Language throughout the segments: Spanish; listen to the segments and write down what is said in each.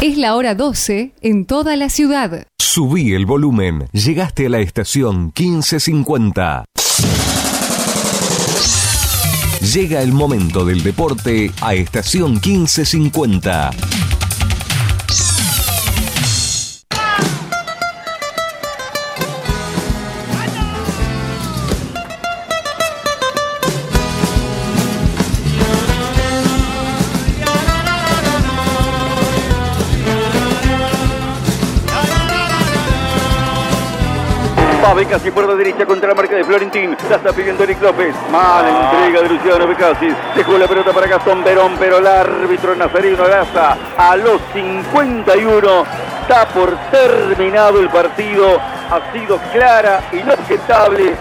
Es la hora 12 en toda la ciudad. Subí el volumen. Llegaste a la estación 1550. Llega el momento del deporte a estación 1550. Becasi por la derecha contra la marca de Florentín. La está pidiendo Eric López. Mala entrega de Luciano Becasi. Dejó la pelota para Gastón Verón, pero el árbitro Nazarino Gaza a los 51 está por terminado el partido. Ha sido clara, inobjetable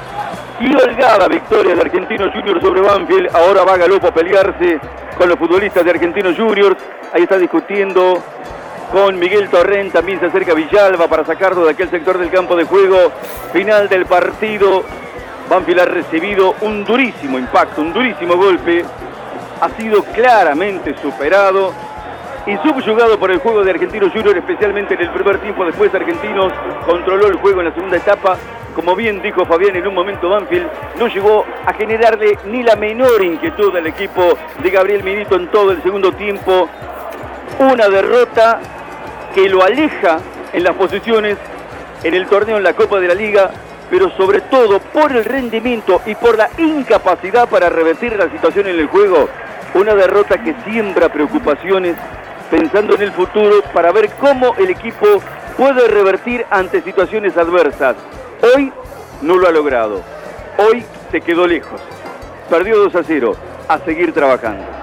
y holgada victoria de Argentinos Juniors sobre Banfield. Ahora va Galopo a pelearse con los futbolistas de Argentinos Juniors. Ahí está discutiendo con Miguel Torrent, también se acerca Villalba para sacarlo de aquel sector del campo de juego. Final del partido, Banfield ha recibido un durísimo impacto, un durísimo golpe. Ha sido claramente superado y subyugado por el juego de Argentinos Junior, especialmente en el primer tiempo. Después Argentinos controló el juego en la segunda etapa. Como bien dijo Fabián en un momento, Banfield no llegó a generarle ni la menor inquietud al equipo de Gabriel Milito en todo el segundo tiempo. Una derrota que lo aleja en las posiciones en el torneo en la Copa de la Liga, pero sobre todo por el rendimiento y por la incapacidad para revertir la situación en el juego. Una derrota que siembra preocupaciones pensando en el futuro para ver cómo el equipo puede revertir ante situaciones adversas. Hoy no lo ha logrado. Hoy se quedó lejos. Perdió 2 a 0. A seguir trabajando.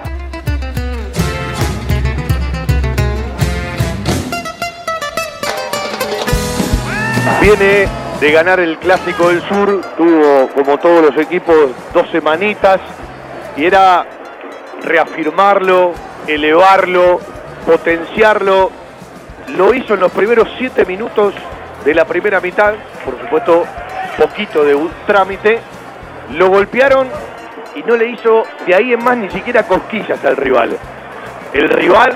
Viene de ganar el Clásico del Sur, tuvo como todos los equipos dos semanitas y era reafirmarlo, elevarlo, potenciarlo. Lo hizo en los primeros siete minutos de la primera mitad, por supuesto poquito de un trámite, lo golpearon y no le hizo de ahí en más ni siquiera cosquillas al rival. El rival,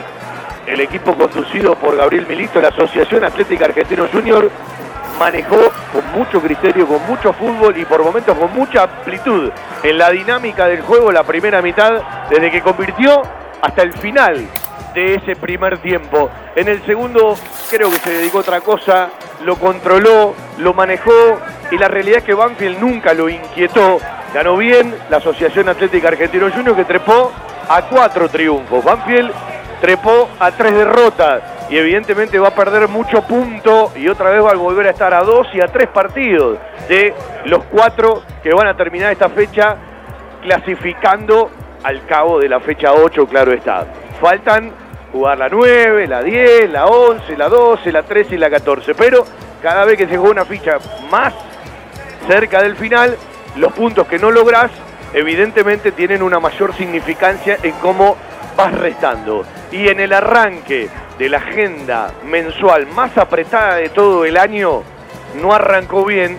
el equipo conducido por Gabriel Milito, la Asociación Atlética Argentino Junior, manejó con mucho criterio, con mucho fútbol y por momentos con mucha amplitud en la dinámica del juego la primera mitad, desde que convirtió hasta el final de ese primer tiempo. En el segundo creo que se dedicó a otra cosa, lo controló, lo manejó y la realidad es que Banfield nunca lo inquietó. Ganó bien la Asociación Atlética Argentino Junior que trepó a cuatro triunfos. Banfield trepó a tres derrotas y evidentemente va a perder mucho punto y otra vez va a volver a estar a dos y a tres partidos de los cuatro que van a terminar esta fecha clasificando al cabo de la fecha 8, claro está. Faltan jugar la 9, la 10, la 11, la 12, la 13 y la 14, pero cada vez que se juega una ficha más cerca del final, los puntos que no lográs evidentemente tienen una mayor significancia en cómo vas restando. Y en el arranque de la agenda mensual más apretada de todo el año, no arrancó bien.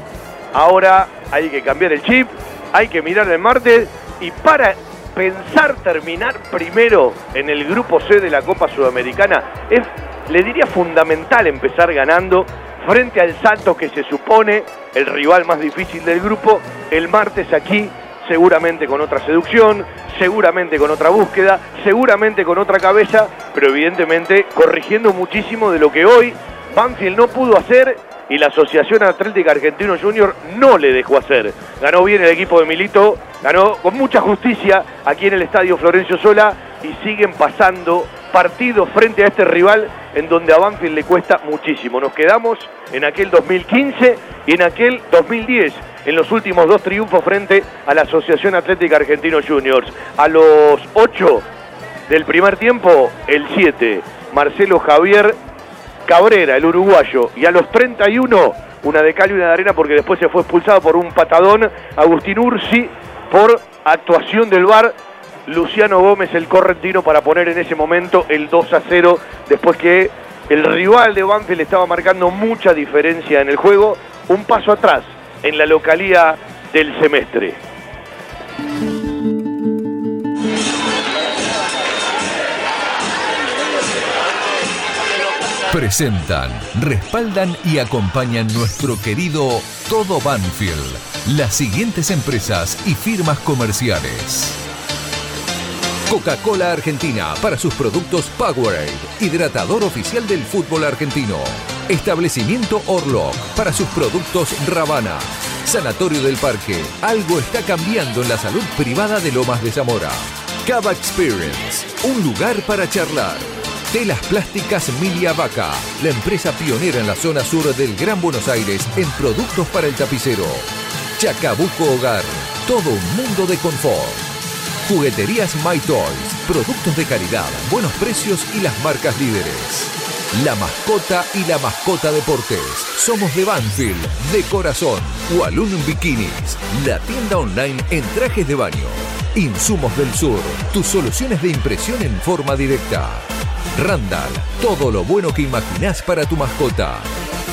Ahora hay que cambiar el chip, hay que mirar el martes y para pensar terminar primero en el grupo C de la Copa Sudamericana es, le diría, fundamental empezar ganando frente al Santos que se supone el rival más difícil del grupo el martes aquí seguramente con otra seducción, seguramente con otra búsqueda, seguramente con otra cabeza, pero evidentemente corrigiendo muchísimo de lo que hoy Banfield no pudo hacer y la Asociación Atlética Argentino Junior no le dejó hacer. Ganó bien el equipo de Milito, ganó con mucha justicia aquí en el Estadio Florencio Sola y siguen pasando partidos frente a este rival en donde a Banfield le cuesta muchísimo. Nos quedamos en aquel 2015 y en aquel 2010 en los últimos dos triunfos frente a la Asociación Atlética Argentino Juniors. A los 8 del primer tiempo, el 7, Marcelo Javier Cabrera, el uruguayo. Y a los 31, una de cal y una de arena porque después se fue expulsado por un patadón, Agustín Ursi, por actuación del VAR. Luciano Gómez, el correntino, para poner en ese momento el 2 a 0, después que el rival de Banfield estaba marcando mucha diferencia en el juego. Un paso atrás en la localía del semestre. Presentan, respaldan y acompañan nuestro querido Todo Banfield. Las siguientes empresas y firmas comerciales. Coca-Cola Argentina para sus productos Powerade, hidratador oficial del fútbol argentino. Establecimiento Orlock para sus productos Ravana. Sanatorio del Parque, algo está cambiando en la salud privada de Lomas de Zamora. Cava Experience, un lugar para charlar. Telas Plásticas Milia Vaca, la empresa pionera en la zona sur del Gran Buenos Aires en productos para el tapicero. Chacabuco Hogar, todo un mundo de confort. Jugueterías My Toys, productos de calidad, buenos precios y las marcas líderes. La mascota y la mascota deportes. Somos de Banfield, de corazón. Walloon Bikinis, la tienda online en trajes de baño. Insumos del Sur, tus soluciones de impresión en forma directa. Randall, todo lo bueno que imaginás para tu mascota.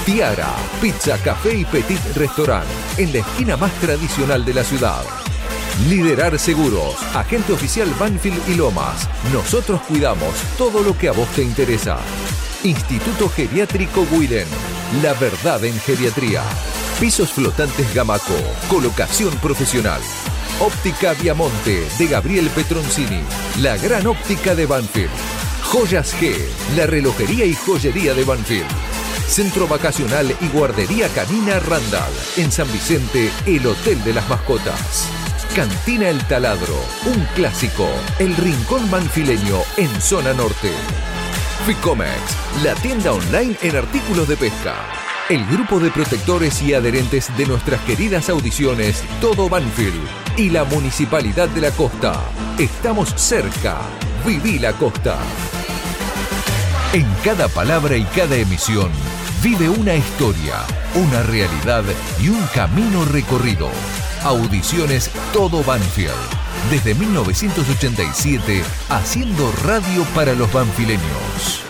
Tiara, pizza, café y petit restaurant, en la esquina más tradicional de la ciudad. Liderar Seguros, agente oficial Banfield y Lomas. Nosotros cuidamos todo lo que a vos te interesa. Instituto Geriátrico Guiden, la verdad en geriatría. Pisos flotantes Gamaco, colocación profesional. Óptica Viamonte de Gabriel Petroncini, la gran óptica de Banfield. Joyas G, la relojería y joyería de Banfield. Centro Vacacional y Guardería Canina Randall. En San Vicente, el Hotel de las Mascotas. Cantina El Taladro, un clásico. El Rincón Manfileño en Zona Norte. Ficomex, la tienda online en artículos de pesca. El grupo de protectores y adherentes de nuestras queridas audiciones Todo Banfield y la Municipalidad de la Costa. Estamos cerca. Viví la Costa. En cada palabra y cada emisión vive una historia, una realidad y un camino recorrido. Audiciones Todo Banfield. Desde 1987, haciendo radio para los banfileños.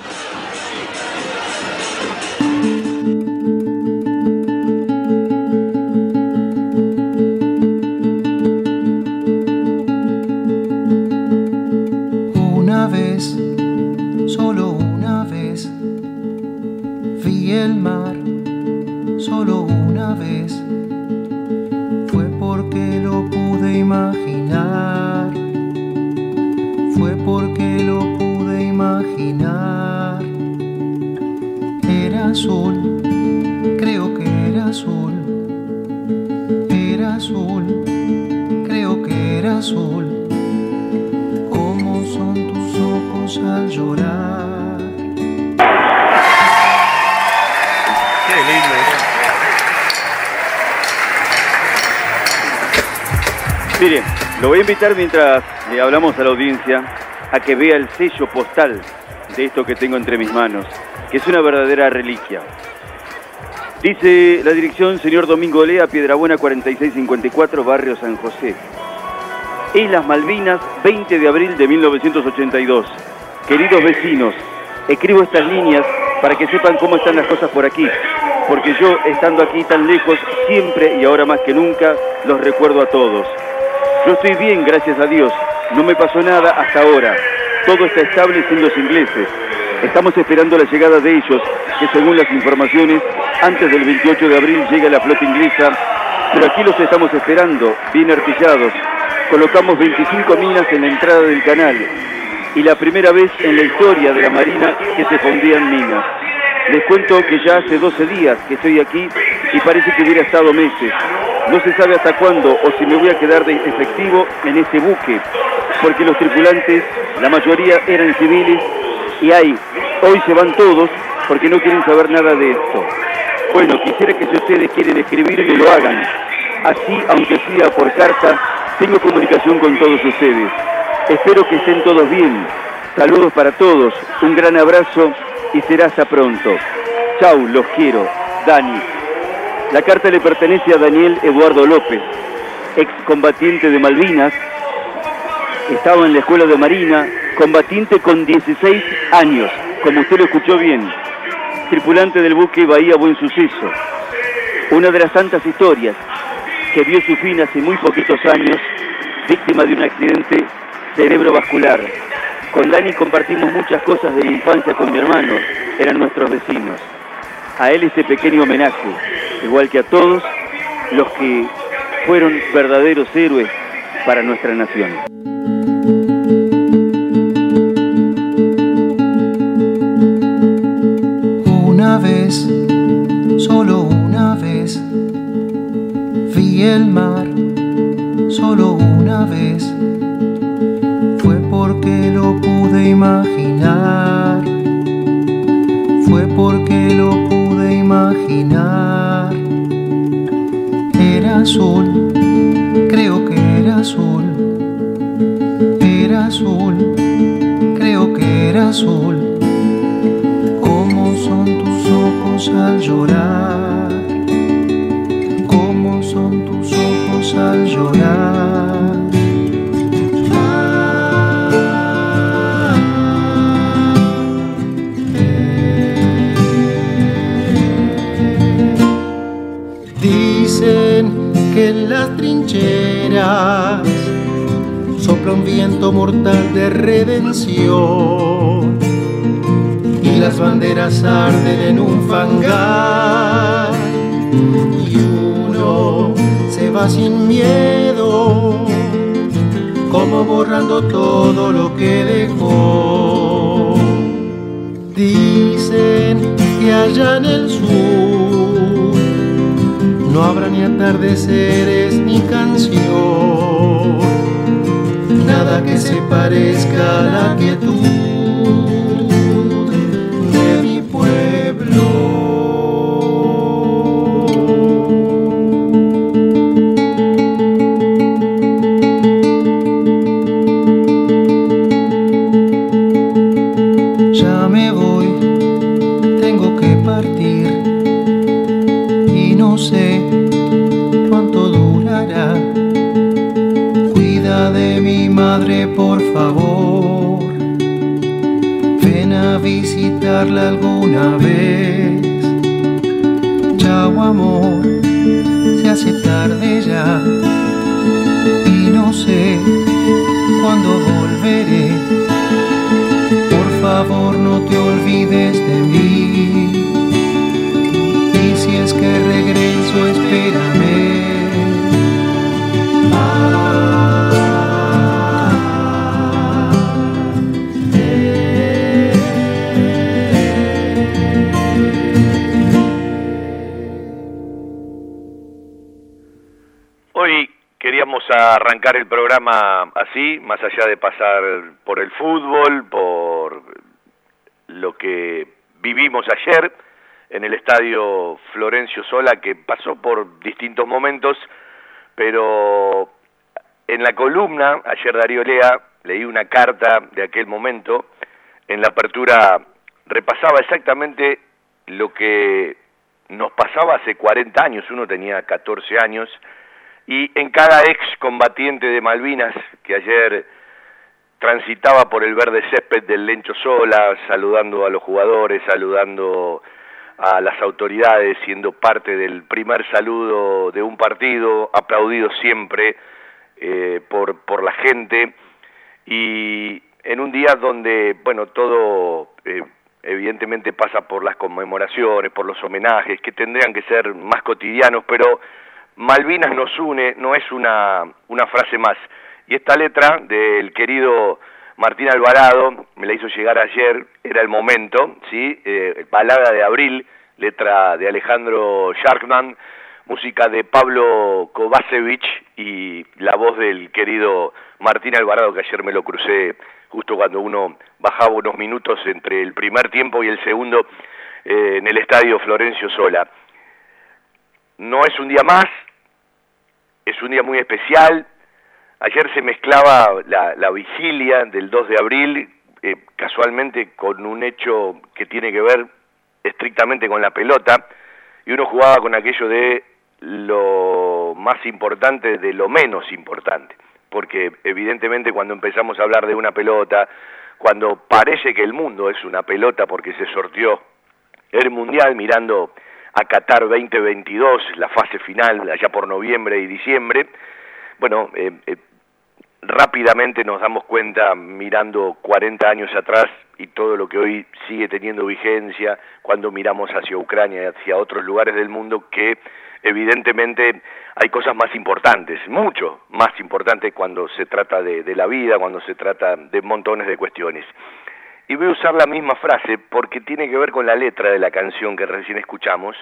Mientras le hablamos a la audiencia a que vea el sello postal de esto que tengo entre mis manos, que es una verdadera reliquia. Dice la dirección señor Domingo Lea, Piedrabuena 4654, Barrio San José. Islas Malvinas, 20 de abril de 1982. Queridos vecinos, escribo estas líneas para que sepan cómo están las cosas por aquí, porque yo, estando aquí tan lejos, siempre y ahora más que nunca, los recuerdo a todos. Yo estoy bien, gracias a Dios. No me pasó nada hasta ahora. Todo está estable sin los ingleses. Estamos esperando la llegada de ellos, que según las informaciones, antes del 28 de abril llega la flota inglesa, pero aquí los estamos esperando, bien artillados. Colocamos 25 minas en la entrada del canal y la primera vez en la historia de la Marina que se fundían minas. Les cuento que ya hace 12 días que estoy aquí y parece que hubiera estado meses. No se sabe hasta cuándo o si me voy a quedar de efectivo en este buque, porque los tripulantes, la mayoría eran civiles y hay, hoy se van todos porque no quieren saber nada de esto. Bueno, quisiera que si ustedes quieren escribir, que lo hagan. Así, aunque sea por carta, tengo comunicación con todos ustedes. Espero que estén todos bien. Saludos para todos, un gran abrazo y será hasta pronto. Chau, los quiero. Dani. La carta le pertenece a Daniel Eduardo López, excombatiente de Malvinas. Estaba en la escuela de Marina, combatiente con 16 años, como usted lo escuchó bien. Tripulante del buque Bahía Buen Suceso. Una de las tantas historias que vio su fin hace muy poquitos años, víctima de un accidente cerebrovascular. Con Dani compartimos muchas cosas de la infancia con mi hermano, eran nuestros vecinos. A él este pequeño homenaje, igual que a todos los que fueron verdaderos héroes para nuestra nación. Una vez, solo una vez, vi el mar, solo una vez. Porque lo pude imaginar, fue porque lo pude imaginar. Era azul, creo que era azul, era azul, creo que era azul. Cómo son tus ojos al llorar, mortal de redención. Y las banderas arden en un fangar y uno se va sin miedo como borrando todo lo que dejó. Dicen que allá en el sur no habrá ni atardeceres ni canción nada que se parezca a la quietud alguna vez. Chao, amor, se hace tarde ya. Y no sé cuándo volveré. Por favor, no te olvides de mí. Y si es que regreso, espérame. Arrancar el programa así, más allá de pasar por el fútbol, por lo que vivimos ayer en el estadio Florencio Sola, que pasó por distintos momentos, pero en la columna, ayer Darío Lea, leí una carta de aquel momento, en la apertura repasaba exactamente lo que nos pasaba hace 40 años, uno tenía 14 años, y en cada ex combatiente de Malvinas que ayer transitaba por el verde césped del Lencho Sola, saludando a los jugadores, saludando a las autoridades, siendo parte del primer saludo de un partido, aplaudido siempre eh, por, por la gente, y en un día donde, bueno, todo eh, evidentemente pasa por las conmemoraciones, por los homenajes, que tendrían que ser más cotidianos, pero Malvinas nos une, no es una, una frase más. Y esta letra del querido Martín Alvarado, me la hizo llegar ayer, era el momento, ¿sí? Eh, balada de Abril, letra de Alejandro Sharkman, música de Pablo Kovacevic y la voz del querido Martín Alvarado, que ayer me lo crucé justo cuando uno bajaba unos minutos entre el primer tiempo y el segundo eh, en el estadio Florencio Sola. No es un día más, es un día muy especial. Ayer se mezclaba la, vigilia del 2 de abril, eh, casualmente con un hecho que tiene que ver estrictamente con la pelota, y uno jugaba con aquello de lo más importante de lo menos importante, porque evidentemente cuando empezamos a hablar de una pelota, cuando parece que el mundo es una pelota porque se sortió el Mundial mirando a Qatar 2022, la fase final allá por noviembre y diciembre, bueno, eh, eh, rápidamente nos damos cuenta, mirando 40 años atrás, y todo lo que hoy sigue teniendo vigencia cuando miramos hacia Ucrania y hacia otros lugares del mundo que evidentemente hay cosas más importantes, mucho más importantes cuando se trata de, de la vida, cuando se trata de montones de cuestiones. Y voy a usar la misma frase porque tiene que ver con la letra de la canción que recién escuchamos,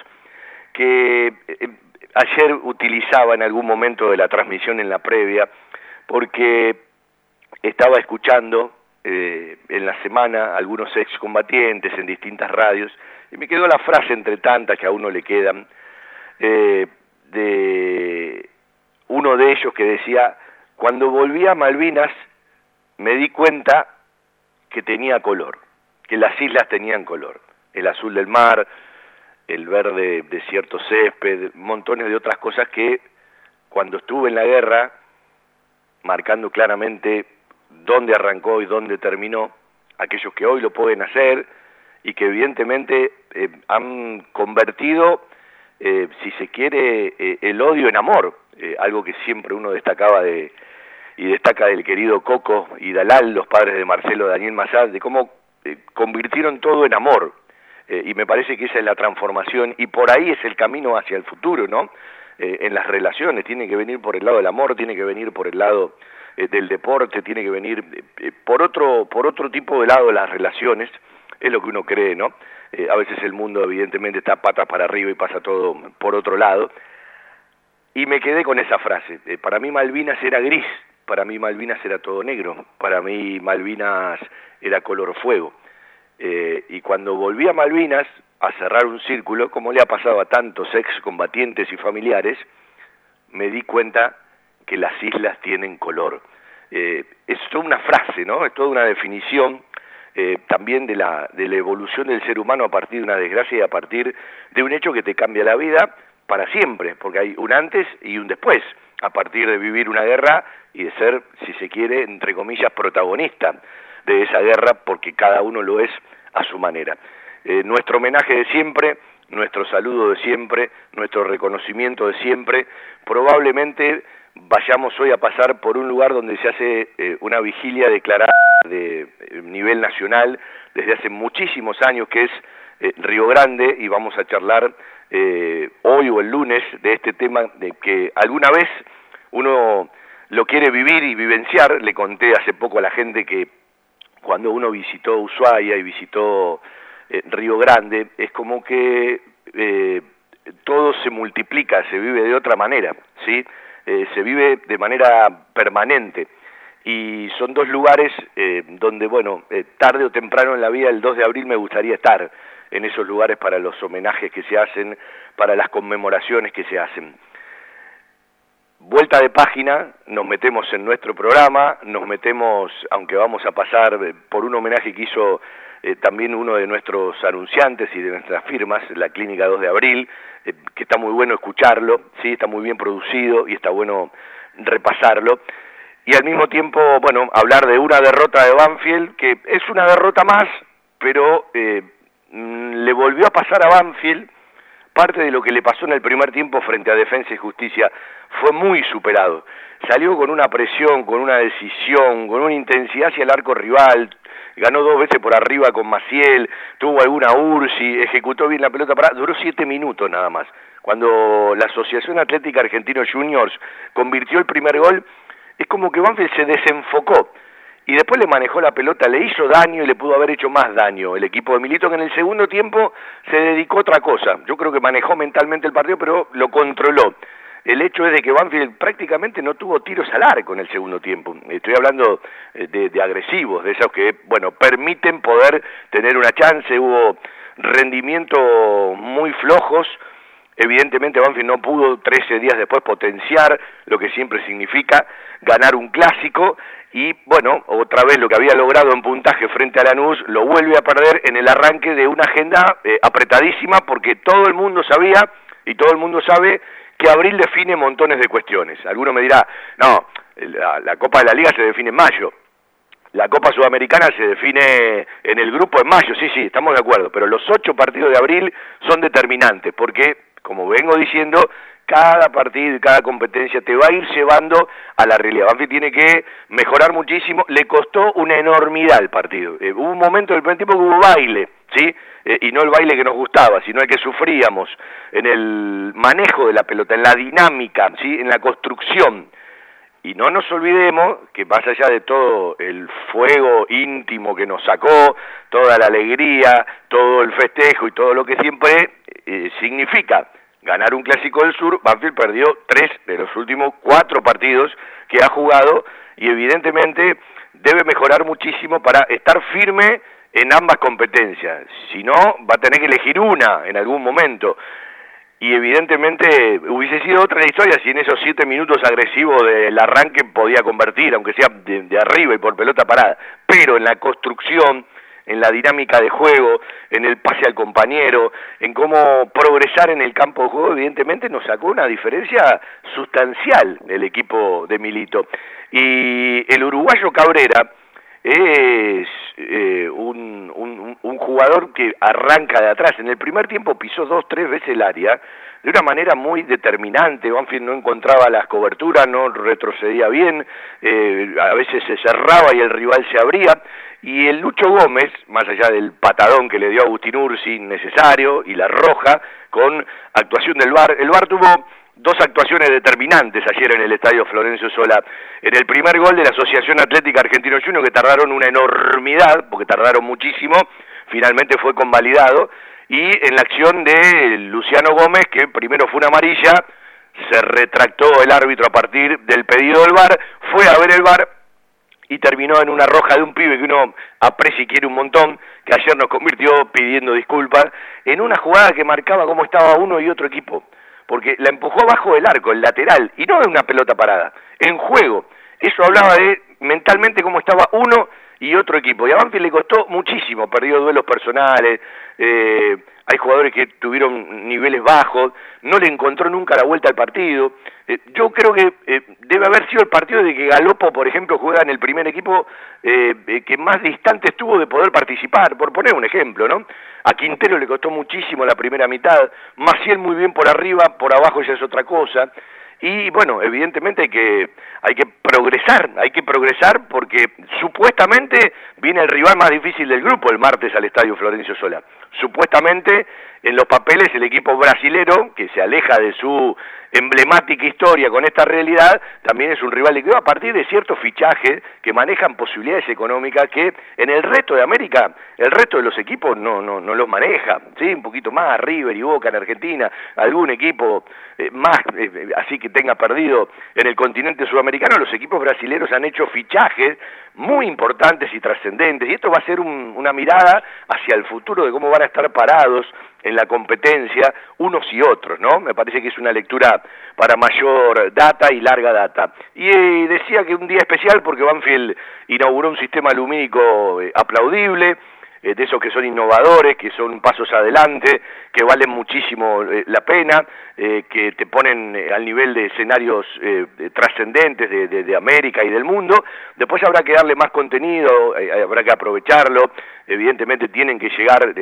que eh, ayer utilizaba en algún momento de la transmisión en la previa, porque estaba escuchando eh, en la semana algunos excombatientes en distintas radios, y me quedó la frase entre tantas que a uno le quedan, eh, de uno de ellos que decía, cuando volví a Malvinas me di cuenta que tenía color, que las islas tenían color, el azul del mar, el verde de cierto césped, montones de otras cosas que cuando estuve en la guerra, marcando claramente dónde arrancó y dónde terminó, aquellos que hoy lo pueden hacer y que evidentemente eh, han convertido, eh, si se quiere, eh, el odio en amor, algo que siempre uno destacaba de, y destaca del querido Coco y Dalal, los padres de Marcelo Daniel Massad, de cómo eh, convirtieron todo en amor. Eh, y me parece que esa es la transformación y por ahí es el camino hacia el futuro, ¿no? Eh, en las relaciones, tiene que venir por el lado del amor, tiene que venir por el lado del deporte, tiene que venir por otro por otro tipo de lado de las relaciones, es lo que uno cree, ¿no? a veces el mundo evidentemente está patas para arriba y pasa todo por otro lado. Y me quedé con esa frase, para mí Malvinas era gris, para mí Malvinas era todo negro, para mí Malvinas era color fuego. Eh, y cuando volví a Malvinas a cerrar un círculo, como le ha pasado a tantos excombatientes y familiares, me di cuenta que las islas tienen color. Eh, es toda una frase, ¿no? Es toda una definición eh, también de la, de la evolución del ser humano a partir de una desgracia y a partir de un hecho que te cambia la vida para siempre, porque hay un antes y un después, a partir de vivir una guerra y de ser, si se quiere, entre comillas, protagonista de esa guerra, porque cada uno lo es a su manera. Eh, nuestro homenaje de siempre, nuestro saludo de siempre, nuestro reconocimiento de siempre, probablemente vayamos hoy a pasar por un lugar donde se hace eh, una vigilia declarada de eh, nivel nacional desde hace muchísimos años, que es Río Grande, y vamos a charlar hoy o el lunes de este tema de que alguna vez uno lo quiere vivir y vivenciar. Le conté hace poco a la gente que cuando uno visitó Ushuaia y visitó eh, Río Grande, es como que eh, todo se multiplica, se vive de otra manera, ¿sí? Eh, se vive de manera permanente. Y son dos lugares donde, bueno, tarde o temprano en la vida, el 2 de abril me gustaría estar en esos lugares para los homenajes que se hacen, para las conmemoraciones que se hacen vuelta de página, nos metemos en nuestro programa, nos metemos, aunque vamos a pasar eh, por un homenaje que hizo eh, también uno de nuestros anunciantes y de nuestras firmas, la Clínica 2 de Abril, eh, que está muy bueno escucharlo, sí, está muy bien producido y está bueno repasarlo. Y al mismo tiempo, bueno, hablar de una derrota de Banfield, que es una derrota más, pero mm, le volvió a pasar a Banfield parte de lo que le pasó en el primer tiempo frente a Defensa y Justicia fue muy superado. Salió con una presión, con una decisión, con una intensidad hacia el arco rival, ganó dos veces por arriba con Maciel, tuvo alguna ursi, ejecutó bien la pelota, para, duró siete minutos nada más. Cuando la Asociación Atlética Argentino Juniors convirtió el primer gol, es como que Banfield se desenfocó y después le manejó la pelota, le hizo daño y le pudo haber hecho más daño el equipo de Milito, que en el segundo tiempo se dedicó a otra cosa. Yo creo que manejó mentalmente el partido, pero lo controló. El hecho es de que Banfield prácticamente no tuvo tiros al arco en el segundo tiempo. Estoy hablando eh, de, de agresivos, de esos que, bueno, permiten poder tener una chance. Hubo rendimientos muy flojos, Evidentemente Banfield no pudo 13 días después potenciar lo que siempre significa ganar un clásico y bueno, otra vez lo que había logrado en puntaje frente a Lanús lo vuelve a perder en el arranque de una agenda eh, apretadísima porque todo el mundo sabía y todo el mundo sabe que abril define montones de cuestiones. Alguno me dirá, no, la, Copa de la Liga se define en mayo, la Copa Sudamericana se define en el grupo en mayo, sí, sí, estamos de acuerdo, pero los ocho partidos de abril son determinantes, porque, como vengo diciendo, cada partido y cada competencia te va a ir llevando a la realidad. Banfield tiene que mejorar muchísimo, le costó una enormidad el partido. Eh, hubo un momento del primer tiempo que hubo baile, ¿sí? Eh, y no el baile que nos gustaba, sino el que sufríamos en el manejo de la pelota, en la dinámica, ¿sí? En la construcción. Y no nos olvidemos que más allá de todo el fuego íntimo que nos sacó, toda la alegría, todo el festejo y todo lo que siempre eh, significa ganar un clásico del sur, Banfield perdió tres de los últimos cuatro partidos que ha jugado y evidentemente debe mejorar muchísimo para estar firme en ambas competencias. Si no, va a tener que elegir una en algún momento y evidentemente hubiese sido otra la historia si en esos siete minutos agresivos del arranque podía convertir, aunque sea de, arriba y por pelota parada, pero en la construcción, en la dinámica de juego, en el pase al compañero, en cómo progresar en el campo de juego, evidentemente nos sacó una diferencia sustancial el equipo de Milito. Y el uruguayo Cabrera, es eh, un, un, jugador que arranca de atrás. En el primer tiempo pisó dos, tres veces el área de una manera muy determinante. Banfield no encontraba las coberturas, no retrocedía bien, eh, a veces se cerraba y el rival se abría. Y el Lucho Gómez, más allá del patadón que le dio a Agustín Ursi necesario y la roja, con actuación del VAR, el VAR tuvo dos actuaciones determinantes ayer en el Estadio Florencio Sola. En el primer gol de la Asociación Atlética Argentino Junior, que tardaron una enormidad, porque tardaron muchísimo, finalmente fue convalidado, y en la acción de Luciano Gómez, que primero fue una amarilla, se retractó el árbitro a partir del pedido del VAR, fue a ver el VAR y terminó en una roja de un pibe que uno aprecia y quiere un montón, que ayer nos convirtió pidiendo disculpas, en una jugada que marcaba cómo estaba uno y otro equipo porque la empujó abajo del arco, el lateral, y no de una pelota parada, en juego. Eso hablaba de mentalmente cómo estaba uno y otro equipo. Y a Banfield le costó muchísimo, perdió duelos personales, eh, hay jugadores que tuvieron niveles bajos, no le encontró nunca la vuelta al partido. Eh, yo creo que eh, debe haber sido el partido de que Galopo, por ejemplo, juega en el primer equipo que más distante estuvo de poder participar, por poner un ejemplo, ¿no? A Quintero le costó muchísimo la primera mitad, Maciel muy bien por arriba, por abajo ya es otra cosa. Y bueno, evidentemente hay que, hay que progresar, hay que progresar porque supuestamente viene el rival más difícil del grupo el martes al Estadio Florencio Sola. Supuestamente en los papeles el equipo brasilero, que se aleja de su emblemática historia con esta realidad, también es un rival de a partir de ciertos fichajes que manejan posibilidades económicas que en el resto de América, el resto de los equipos no, no, no los maneja, ¿sí? un poquito más, River y Boca en Argentina, algún equipo eh, más, eh, así que tenga perdido en el continente sudamericano, los equipos brasileños han hecho fichajes muy importantes y trascendentes, y esto va a ser una mirada hacia el futuro de cómo van a estar parados en la competencia unos y otros, ¿no? Me parece que es una lectura para mayor data y larga data. Y eh, decía que un día especial porque Banfield inauguró un sistema lumínico eh, aplaudible, de esos que son innovadores, que son pasos adelante, que valen muchísimo eh, la pena, eh, que te ponen al nivel de escenarios trascendentes de, América y del mundo. Después habrá que darle más contenido, habrá que aprovecharlo. Evidentemente tienen que llegar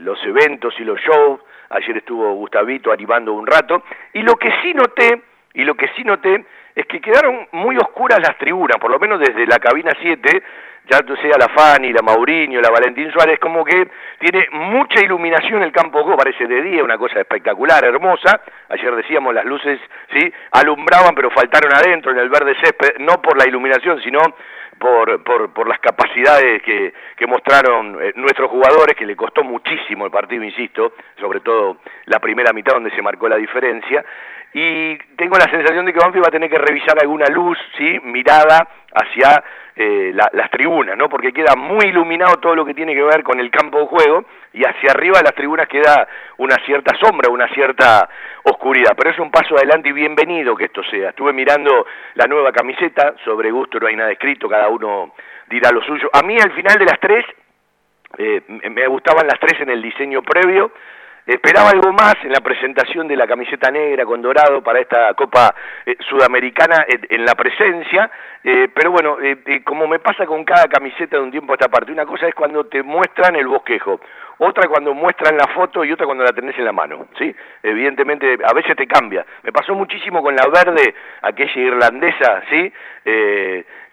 los eventos y los shows. Ayer estuvo Gustavito animando un rato. Y lo que sí noté, y lo que sí noté, es que quedaron muy oscuras las tribunas, por lo menos desde la cabina 7, ya sea la Fanny, la Mauriño, la Valentín Suárez, como que tiene mucha iluminación el campo Go, parece de día, una cosa espectacular, hermosa. Ayer decíamos las luces, sí, alumbraban, pero faltaron adentro en el verde césped, no por la iluminación, sino por, por, por las capacidades que, que mostraron eh, nuestros jugadores, que le costó muchísimo el partido, insisto, sobre todo la primera mitad donde se marcó la diferencia. Y tengo la sensación de que Banfield va a tener que revisar alguna luz, ¿sí? mirada hacia eh, las tribunas, ¿no? Porque queda muy iluminado todo lo que tiene que ver con el campo de juego y hacia arriba de las tribunas queda una cierta sombra, una cierta oscuridad. Pero es un paso adelante y bienvenido que esto sea. Estuve mirando la nueva camiseta, sobre gusto no hay nada escrito, cada uno dirá lo suyo. A mí al final de las tres, eh, me gustaban las tres en el diseño previo, Esperaba algo más en la presentación de la camiseta negra con dorado para esta Copa eh, Sudamericana en, la presencia, eh, pero bueno, eh, como me pasa con cada camiseta de un tiempo a esta parte, una cosa es cuando te muestran el bosquejo, otra cuando muestran la foto y otra cuando la tenés en la mano, ¿sí? Evidentemente, a veces te cambia. Me pasó muchísimo con la verde, aquella irlandesa, ¿sí?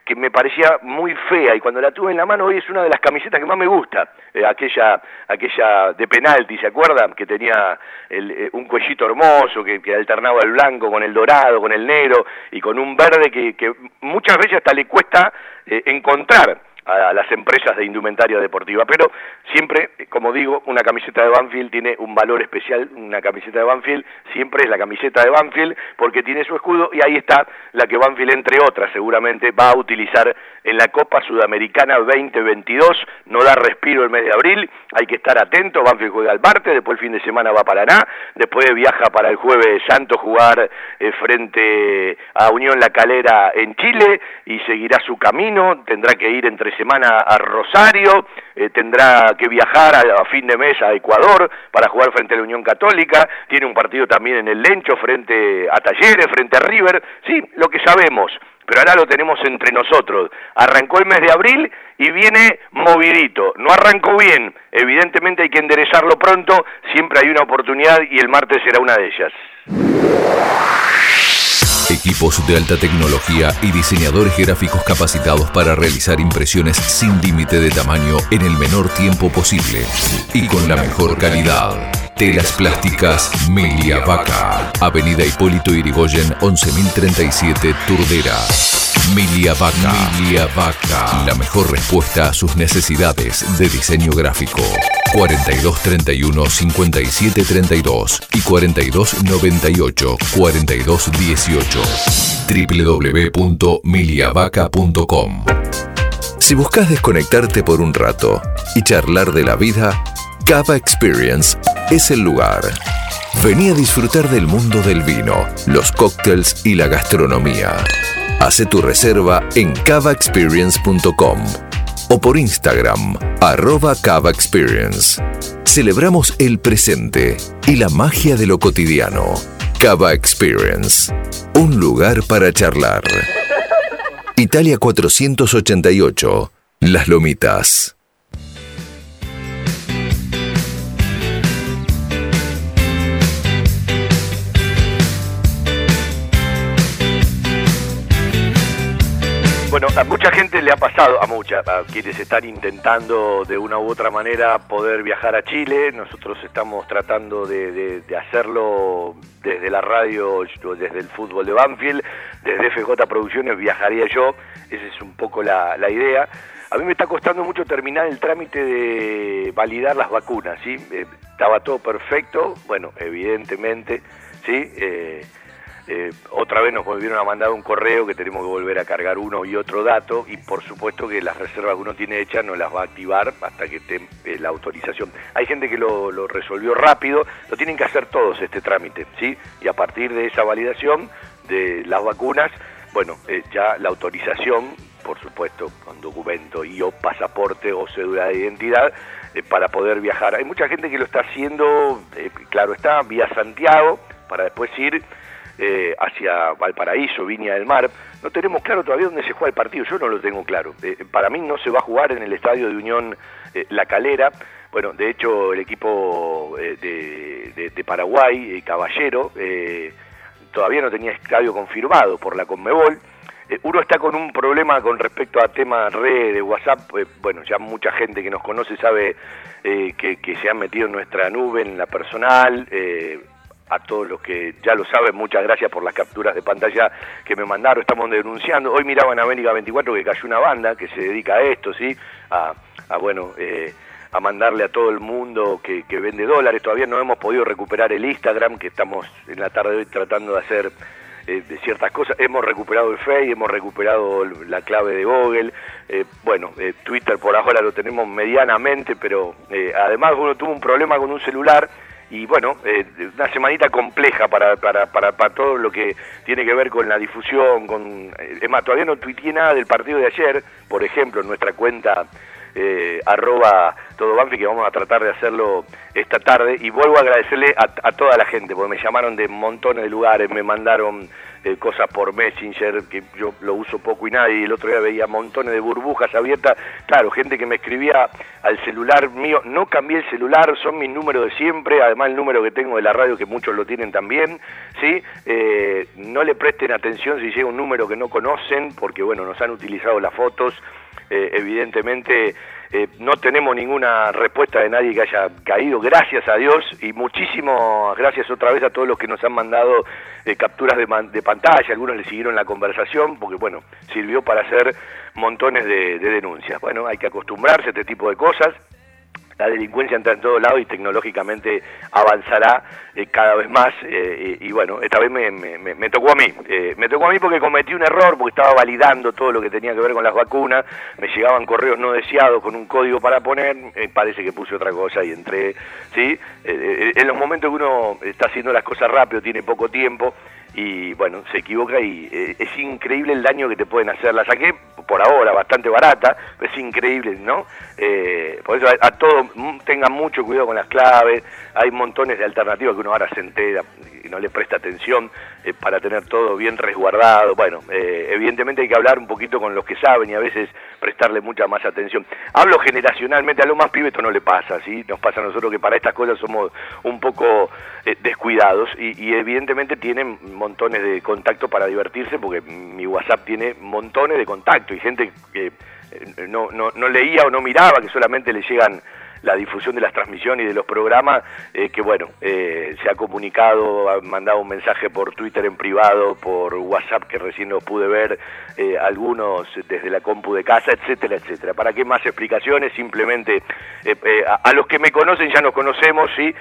Que me parecía muy fea y cuando la tuve en la mano hoy es una de las camisetas que más me gusta, eh, aquella aquella de penalti, ¿se acuerdan? Que tenía eh, un cuellito hermoso, que, alternaba el blanco con el dorado, con el negro y con un verde que, que muchas veces hasta le cuesta eh, encontrar a las empresas de indumentaria deportiva. Pero siempre, como digo, una camiseta de Banfield tiene un valor especial, una camiseta de Banfield siempre es la camiseta de Banfield porque tiene su escudo y ahí está la que Banfield, entre otras, seguramente va a utilizar en la Copa Sudamericana 2022. No da respiro el mes de abril, hay que estar atento, Banfield juega el martes, después el fin de semana va a Paraná, después viaja para el jueves santo jugar eh, frente a Unión La Calera en Chile y seguirá su camino, tendrá que ir entre semana a Rosario, eh, tendrá que viajar a, fin de mes a Ecuador para jugar frente a la Unión Católica, tiene un partido también en el Lencho frente a Talleres, frente a River, sí, lo que sabemos, pero ahora lo tenemos entre nosotros. Arrancó el mes de abril y viene movidito. No arrancó bien, evidentemente hay que enderezarlo pronto, siempre hay una oportunidad y el martes será una de ellas. Equipos de alta tecnología y diseñadores gráficos capacitados para realizar impresiones sin límite de tamaño en el menor tiempo posible y con la mejor calidad. Telas Plásticas Milia Vaca. Avenida Hipólito Irigoyen 11037 Turdera. Milia Vaca. Milia Vaca. La mejor respuesta a sus necesidades de diseño gráfico. 4231 5732 y 4298 4218. www.miliavaca.com. Si buscas desconectarte por un rato y charlar de la vida, Cava Experience es el lugar. Vení a disfrutar del mundo del vino, los cócteles y la gastronomía. Hace tu reserva en cavaexperience.com o por Instagram, arroba Cava Experience. Celebramos el presente y la magia de lo cotidiano. Cava Experience, un lugar para charlar. Italia 488, Las Lomitas. Bueno, a mucha gente le ha pasado, a muchas, a quienes están intentando de una u otra manera poder viajar a Chile. Nosotros estamos tratando de, hacerlo desde la radio, desde el fútbol de Banfield, desde FJ Producciones viajaría yo. Esa es un poco la, idea. A mí me está costando mucho terminar el trámite de validar las vacunas, ¿sí? Eh, estaba todo perfecto, bueno, evidentemente, ¿sí? Eh, eh, otra vez nos volvieron a mandar un correo que tenemos que volver a cargar uno y otro dato y por supuesto que las reservas que uno tiene hechas no las va a activar hasta que esté eh, la autorización. Hay gente que lo, resolvió rápido, lo tienen que hacer todos este trámite, ¿sí? Y a partir de esa validación de las vacunas, bueno, eh, ya la autorización, por supuesto, con documento y o pasaporte o cédula de identidad, para poder viajar. Hay mucha gente que lo está haciendo, claro está, vía Santiago, para después ir eh, hacia Valparaíso, Viña del Mar. No tenemos claro todavía dónde se juega el partido, yo no lo tengo claro. Eh, para mí no se va a jugar en el estadio de Unión eh, La Calera. Bueno, de hecho el equipo de, de, Paraguay, Caballero, todavía no tenía estadio confirmado por la Conmebol. uno está con un problema con respecto a temas red de WhatsApp. bueno, ya mucha gente que nos conoce sabe que, que, se han metido en nuestra nube, en la personal a todos los que ya lo saben, muchas gracias por las capturas de pantalla que me mandaron, estamos denunciando. Hoy miraba en América 24 que cayó una banda que se dedica a esto, ¿sí? A, bueno, eh, a mandarle a todo el mundo que, vende dólares. Todavía no hemos podido recuperar el Instagram, que estamos en la tarde de hoy tratando de hacer eh, de ciertas cosas. Hemos recuperado el Face, hemos recuperado la clave de Google. Eh, bueno, Twitter por ahora lo tenemos medianamente, pero además uno tuvo un problema con un celular y bueno, eh, una semanita compleja para, para, para, para, todo lo que tiene que ver con la difusión, con eh, es más, todavía no tuiteé nada del partido de ayer, por ejemplo, en nuestra cuenta eh, arroba todo Banfi, que vamos a tratar de hacerlo esta tarde. Y vuelvo a agradecerle a, a toda la gente, porque me llamaron de montones de lugares, me mandaron eh, cosas por Messenger, que yo lo uso poco y nadie, el otro día veía montones de burbujas abiertas, claro, gente que me escribía al celular mío, no cambié el celular, son mis números de siempre, además el número que tengo de la radio, que muchos lo tienen también, ¿sí? Eh, no le presten atención si llega un número que no conocen, porque bueno, nos han utilizado las fotos, eh, evidentemente eh, no tenemos ninguna respuesta de nadie que haya caído, gracias a Dios, y muchísimas gracias otra vez a todos los que nos han mandado eh, capturas de, de, pantalla, algunos le siguieron la conversación, porque bueno, sirvió para hacer montones de, de denuncias. Bueno, hay que acostumbrarse a este tipo de cosas, la delincuencia entra en todos lados y tecnológicamente avanzará eh, cada vez más eh, y, y, bueno, esta vez me, me, me tocó a mí, eh, me tocó a mí porque cometí un error, porque estaba validando todo lo que tenía que ver con las vacunas, me llegaban correos no deseados con un código para poner, parece que puse otra cosa y entré, ¿sí? en los momentos que uno está haciendo las cosas rápido, tiene poco tiempo, y bueno, se equivoca y eh, es increíble el daño que te pueden hacer. La saqué por ahora bastante barata, pero es increíble, ¿no? Eh, por eso a, a todos tengan mucho cuidado con las claves, hay montones de alternativas que uno ahora se entera y no le presta atención eh, para tener todo bien resguardado. Bueno, eh, evidentemente hay que hablar un poquito con los que saben y a veces prestarle mucha más atención. Hablo generacionalmente, a lo más pibe esto no le pasa, ¿sí? Nos pasa a nosotros que para estas cosas somos un poco eh, descuidados y, y evidentemente tienen montones de contactos para divertirse porque mi WhatsApp tiene montones de contactos y gente que eh, no, no, no leía o no miraba, que solamente le llegan la difusión de las transmisiones y de los programas, eh, que bueno, eh, se ha comunicado, ha mandado un mensaje por Twitter en privado, por WhatsApp que recién lo pude ver, eh, algunos desde la compu de casa, etcétera, etcétera. ¿Para qué más explicaciones? Simplemente eh, a, a, los que me conocen ya nos conocemos, ¿sí?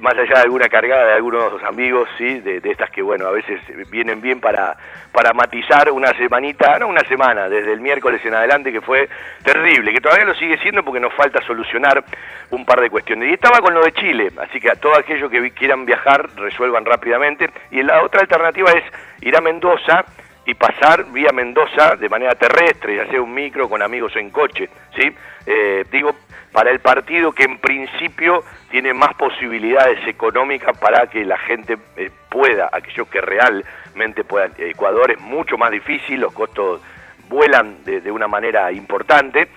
más allá de alguna cargada de algunos amigos, ¿sí? De, de, estas que bueno, a veces vienen bien para, para matizar una semanita, no una semana, desde el miércoles en adelante que fue terrible, que todavía lo sigue siendo porque nos falta solucionar un par de cuestiones. Y estaba con lo de Chile, así que a todos aquellos que quieran viajar, resuelvan rápidamente. Y la otra alternativa es ir a Mendoza y pasar vía Mendoza de manera terrestre, ya sea un micro con amigos en coche, ¿sí? Eh, digo, para el partido que en principio tiene más posibilidades económicas para que la gente eh, pueda, aquellos que realmente puedan. Ecuador es mucho más difícil, los costos vuelan de, de una manera importante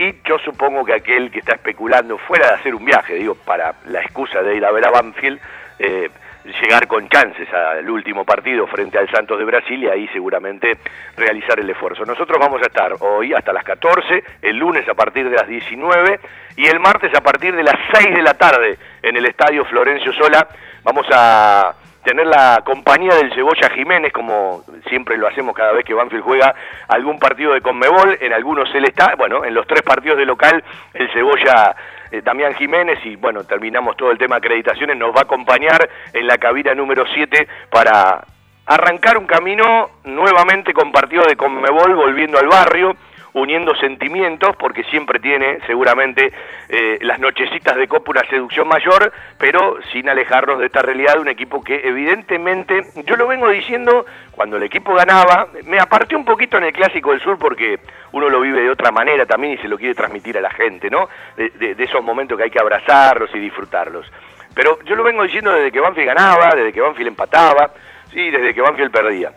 y yo supongo que aquel que está especulando fuera de hacer un viaje, digo, para la excusa de ir a ver a Banfield, eh, llegar con chances al último partido frente al Santos de Brasil y ahí seguramente realizar el esfuerzo. Nosotros vamos a estar hoy hasta las 14, el lunes a partir de las 19 y el martes a partir de las 6 de la tarde en el Estadio Florencio Sola. Vamos a tener la compañía del Cebolla Jiménez, como siempre lo hacemos cada vez que Banfield juega algún partido de Conmebol, en algunos él está, bueno, en los tres partidos de local, el Cebolla eh, Damián Jiménez, y bueno, terminamos todo el tema acreditaciones, nos va a acompañar en la cabina número 7 para arrancar un camino nuevamente con partido de Conmebol, volviendo al barrio, uniendo sentimientos, porque siempre tiene seguramente eh, las nochecitas de Copa una seducción mayor, pero sin alejarnos de esta realidad de un equipo que evidentemente, yo lo vengo diciendo, cuando el equipo ganaba, me aparté un poquito en el Clásico del Sur porque uno lo vive de otra manera también y se lo quiere transmitir a la gente, ¿no? De, de, esos momentos que hay que abrazarlos y disfrutarlos. Pero yo lo vengo diciendo desde que Banfield ganaba, desde que Banfield empataba, sí, desde que Banfield perdía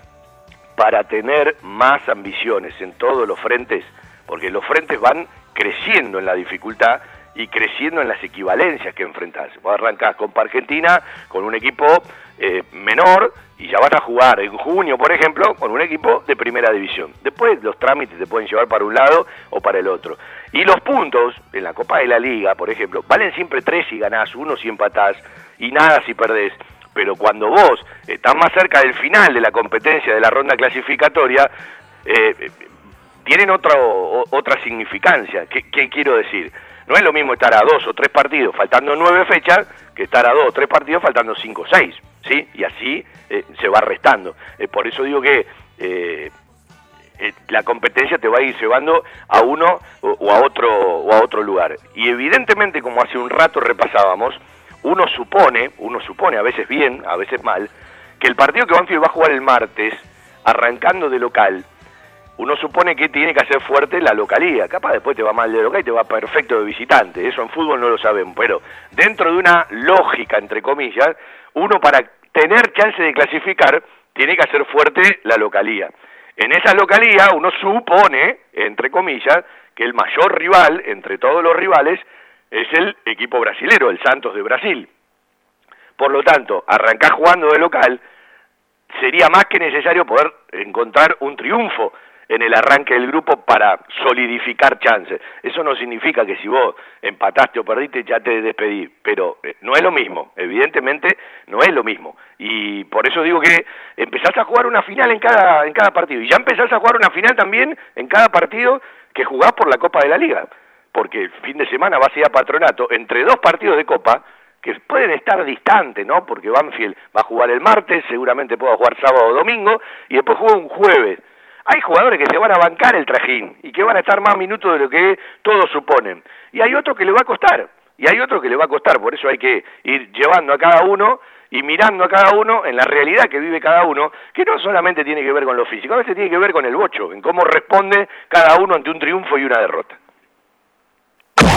para tener más ambiciones en todos los frentes, porque los frentes van creciendo en la dificultad y creciendo en las equivalencias que enfrentás. Vos arrancás con Argentina con un equipo eh, menor y ya vas a jugar en junio, por ejemplo, con un equipo de primera división. Después los trámites te pueden llevar para un lado o para el otro. Y los puntos en la Copa de la Liga, por ejemplo, valen siempre tres si ganás, uno si empatás y nada si perdés pero cuando vos estás más cerca del final de la competencia de la ronda clasificatoria, eh, tienen otro, otra significancia. ¿Qué, ¿Qué, quiero decir? No es lo mismo estar a dos o tres partidos faltando nueve fechas que estar a dos o tres partidos faltando cinco o seis, ¿sí? Y así eh, se va restando. Eh, por eso digo que eh, la competencia te va a ir llevando a uno o, a otro o a otro lugar. Y evidentemente, como hace un rato repasábamos, uno supone, uno supone a veces bien, a veces mal, que el partido que Banfield va a jugar el martes, arrancando de local, uno supone que tiene que hacer fuerte la localía. Capaz después te va mal de local y te va perfecto de visitante. Eso en fútbol no lo sabemos. Pero dentro de una lógica, entre comillas, uno para tener chance de clasificar tiene que hacer fuerte la localía. En esa localía uno supone, entre comillas, que el mayor rival entre todos los rivales es el equipo brasilero, el Santos de Brasil. Por lo tanto, arrancar jugando de local sería más que necesario poder encontrar un triunfo en el arranque del grupo para solidificar chances. Eso no significa que si vos empataste o perdiste ya te despedí, pero eh, no es lo mismo, evidentemente no es lo mismo. Y por eso digo que empezás a jugar una final en cada, en cada partido, y ya empezás a jugar una final también en cada partido que jugás por la Copa de la Liga, porque el fin de semana vas a a Patronato entre dos partidos de Copa, que pueden estar distantes, ¿no? Porque Banfield va a jugar el martes, seguramente pueda jugar sábado o domingo, y después juega un jueves hay jugadores que se van a bancar el trajín y que van a estar más minutos de lo que todos suponen. Y hay otro que le va a costar, y hay otro que le va a costar, por eso hay que ir llevando a cada uno y mirando a cada uno en la realidad que vive cada uno, que no solamente tiene que ver con lo físico, a veces tiene que ver con el bocho, en cómo responde cada uno ante un triunfo y una derrota.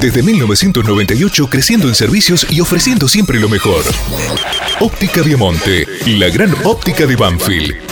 Desde 1998 creciendo en servicios y ofreciendo siempre lo mejor. Óptica Viamonte, la gran óptica de Banfield.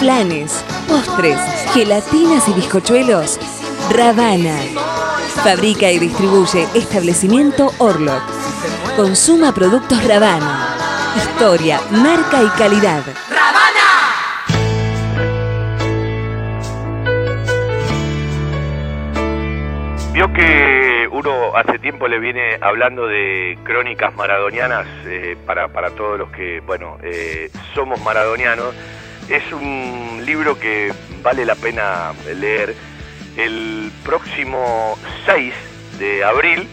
Planes, postres, gelatinas y bizcochuelos. Ravana. Fabrica y distribuye establecimiento Orlock. Consuma productos Ravana. Historia, marca y calidad. Vio que uno hace tiempo le viene hablando de crónicas maradonianas eh, para, para todos los que, bueno, eh, somos maradonianos. Es un libro que vale la pena leer. El próximo 6 de abril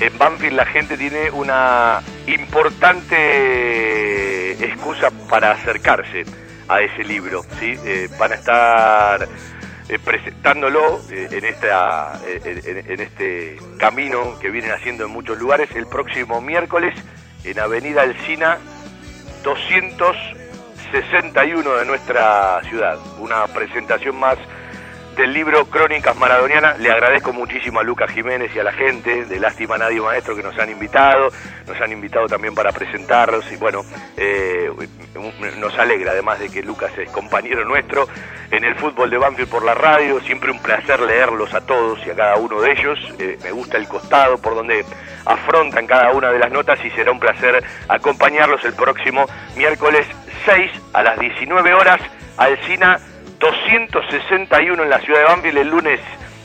en Banfield la gente tiene una importante excusa para acercarse a ese libro. ¿sí? Eh, van a estar eh, presentándolo eh, en, esta, en, este camino que vienen haciendo en muchos lugares el próximo miércoles en Avenida Alcina 261 de nuestra ciudad. Una presentación más del libro Crónicas Maradonianas. Le agradezco muchísimo a Lucas Jiménez y a la gente. De Lástima Nadie Maestro que nos han invitado, nos han invitado también para presentarlos. Y bueno, eh, nos alegra además de que Lucas es compañero nuestro en el fútbol de Banfield por la radio, siempre un placer leerlos a todos y a cada uno de ellos, eh, me gusta el costado por donde afrontan cada una de las notas y será un placer acompañarlos el próximo miércoles 6 a las 19 horas, Alcina 261 en la ciudad de Banfield el lunes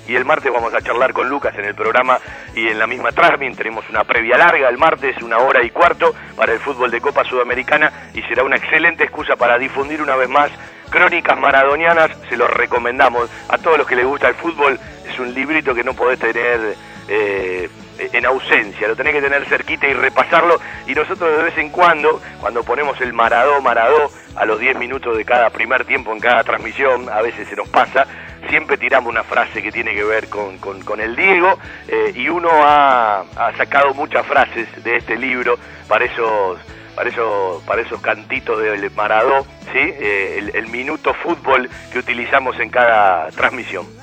y el martes vamos a charlar con Lucas en el programa y en la misma transmisión. Tenemos una previa larga el martes, una hora y cuarto para el fútbol de Copa Sudamericana y será una excelente excusa para difundir una vez más crónicas maradonianas, se los recomendamos. A todos los que les gusta el fútbol, es un librito que no podés tener eh, en ausencia, lo tenés que tener cerquita y repasarlo y nosotros de vez en cuando, cuando ponemos el Maradó, Maradó, a los 10 minutos de cada primer tiempo en cada transmisión, a veces se nos pasa, siempre tiramos una frase que tiene que ver con, con, el Diego eh, y uno ha, sacado muchas frases de este libro para esos, para esos, para esos cantitos del Maradó, ¿sí? Eh, el minuto fútbol que utilizamos en cada transmisión.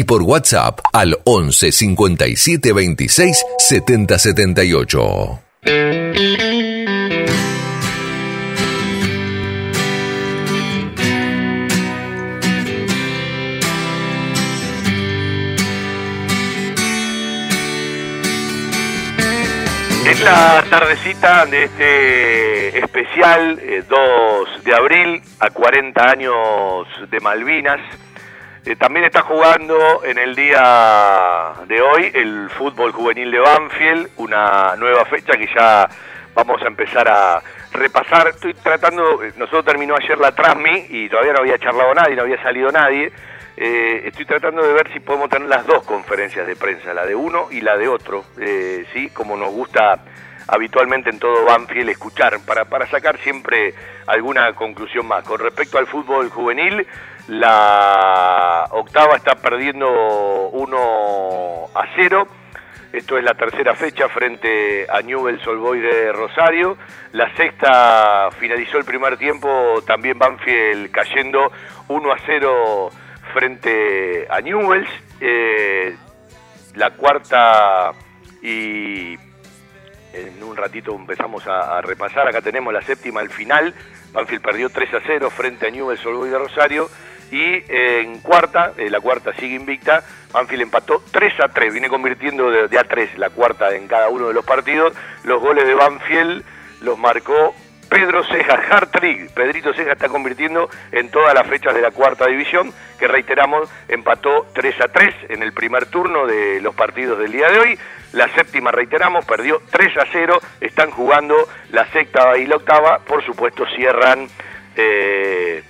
y por WhatsApp al 11 57 26 70 78. Es la tardecita de este especial 2 eh, de abril a 40 años de Malvinas. Eh, también está jugando en el día de hoy el fútbol juvenil de Banfield, una nueva fecha que ya vamos a empezar a repasar. Estoy tratando, eh, nosotros terminó ayer la Transmi y todavía no había charlado nadie, no había salido nadie. Eh, estoy tratando de ver si podemos tener las dos conferencias de prensa, la de uno y la de otro, sí, como nos gusta habitualmente en todo Banfield escuchar, para, para sacar siempre alguna conclusión más. Con respecto al fútbol juvenil, la octava está perdiendo 1 a 0. Esto es la tercera fecha frente a Newell's Old de Rosario. La sexta finalizó el primer tiempo, también Banfield cayendo 1 a 0 frente a Newell's. Eh, la cuarta y en un ratito empezamos a, repasar. Acá tenemos la séptima al final. Banfield perdió 3 a 0 frente a Newell's Old de Rosario y en cuarta, eh, la cuarta sigue invicta, Banfield empató 3 a 3, viene convirtiendo de, a 3 la cuarta en cada uno de los partidos, los goles de Banfield los marcó Pedro Ceja, Hartrick, Pedrito Ceja está convirtiendo en todas las fechas de la cuarta división, que reiteramos, empató 3 a 3 en el primer turno de los partidos del día de hoy, la séptima reiteramos, perdió 3 a 0, están jugando la sexta y la octava, por supuesto cierran... Eh,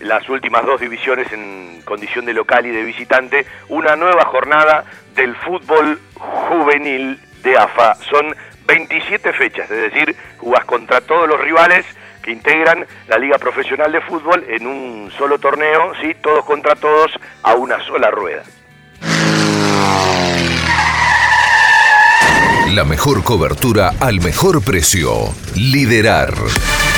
las últimas dos divisiones en condición de local y de visitante, una nueva jornada del fútbol juvenil de AFA. Son 27 fechas, es decir, jugás contra todos los rivales que integran la Liga Profesional de Fútbol en un solo torneo, ¿sí? todos contra todos a una sola rueda. La mejor cobertura al mejor precio. Liderar.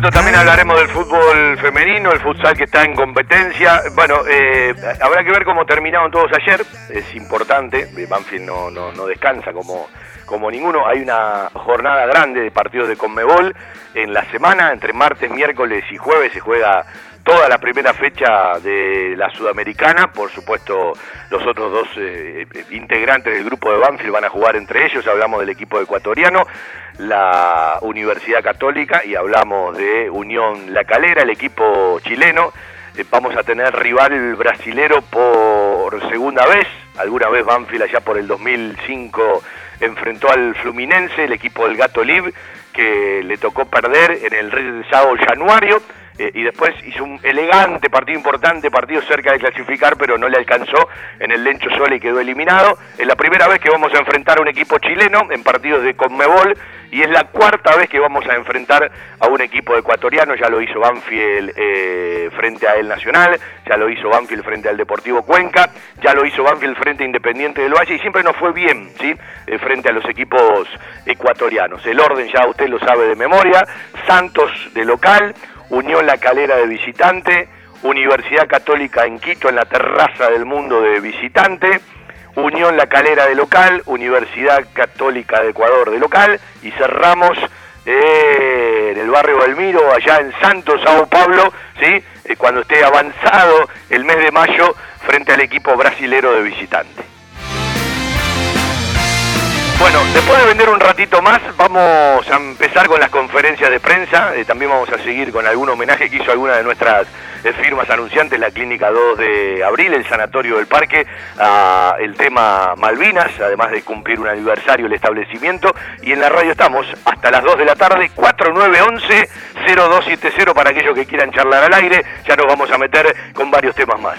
rato también hablaremos del fútbol femenino, el futsal que está en competencia. Bueno, eh, habrá que ver cómo terminaron todos ayer. Es importante, Banfield no, no, no descansa como, como ninguno. Hay una jornada grande de partidos de Conmebol en la semana, entre martes, miércoles y jueves se juega toda la primera fecha de la Sudamericana. Por supuesto, los otros dos eh, integrantes del grupo de Banfield van a jugar entre ellos. Hablamos del equipo ecuatoriano, la Universidad Católica y hablamos de Unión La Calera, el equipo chileno. Eh, vamos a tener rival brasilero por segunda vez. Alguna vez Banfield allá por el 2005 enfrentó al Fluminense, el equipo del Gato Lib, que le tocó perder en el Sao Januario eh, y después hizo un elegante partido importante, partido cerca de clasificar, pero no le alcanzó en el Lencho Sole y quedó eliminado. Es la primera vez que vamos a enfrentar a un equipo chileno en partidos de Conmebol y es la cuarta vez que vamos a enfrentar a un equipo ecuatoriano, ya lo hizo Banfield eh, frente a El Nacional, ya lo hizo Banfield frente al Deportivo Cuenca, ya lo hizo Banfield frente a Independiente del Valle y siempre nos fue bien, ¿sí? Eh, frente a los equipos ecuatorianos. El orden ya usted lo sabe de memoria, Santos de local, Unión La Calera de visitante, Universidad Católica en Quito en la terraza del mundo de visitante, Unión La Calera de local, Universidad Católica de Ecuador de local y cerramos eh, en el barrio Belmiro, allá en Santos, Sao Paulo, ¿sí? Eh, cuando esté avanzado el mes de mayo frente al equipo brasilero de visitante. Bueno, después de vender un ratito más, vamos a empezar con las conferencias de prensa. Eh, también vamos a seguir con algún homenaje que hizo alguna de nuestras eh, firmas anunciantes, la Clínica 2 de Abril, el Sanatorio del Parque, el tema Malvinas, además de cumplir un aniversario el establecimiento. Y en la radio estamos hasta las 2 de la tarde, 4911-0270 para aquellos que quieran charlar al aire. Ya nos vamos a meter con varios temas más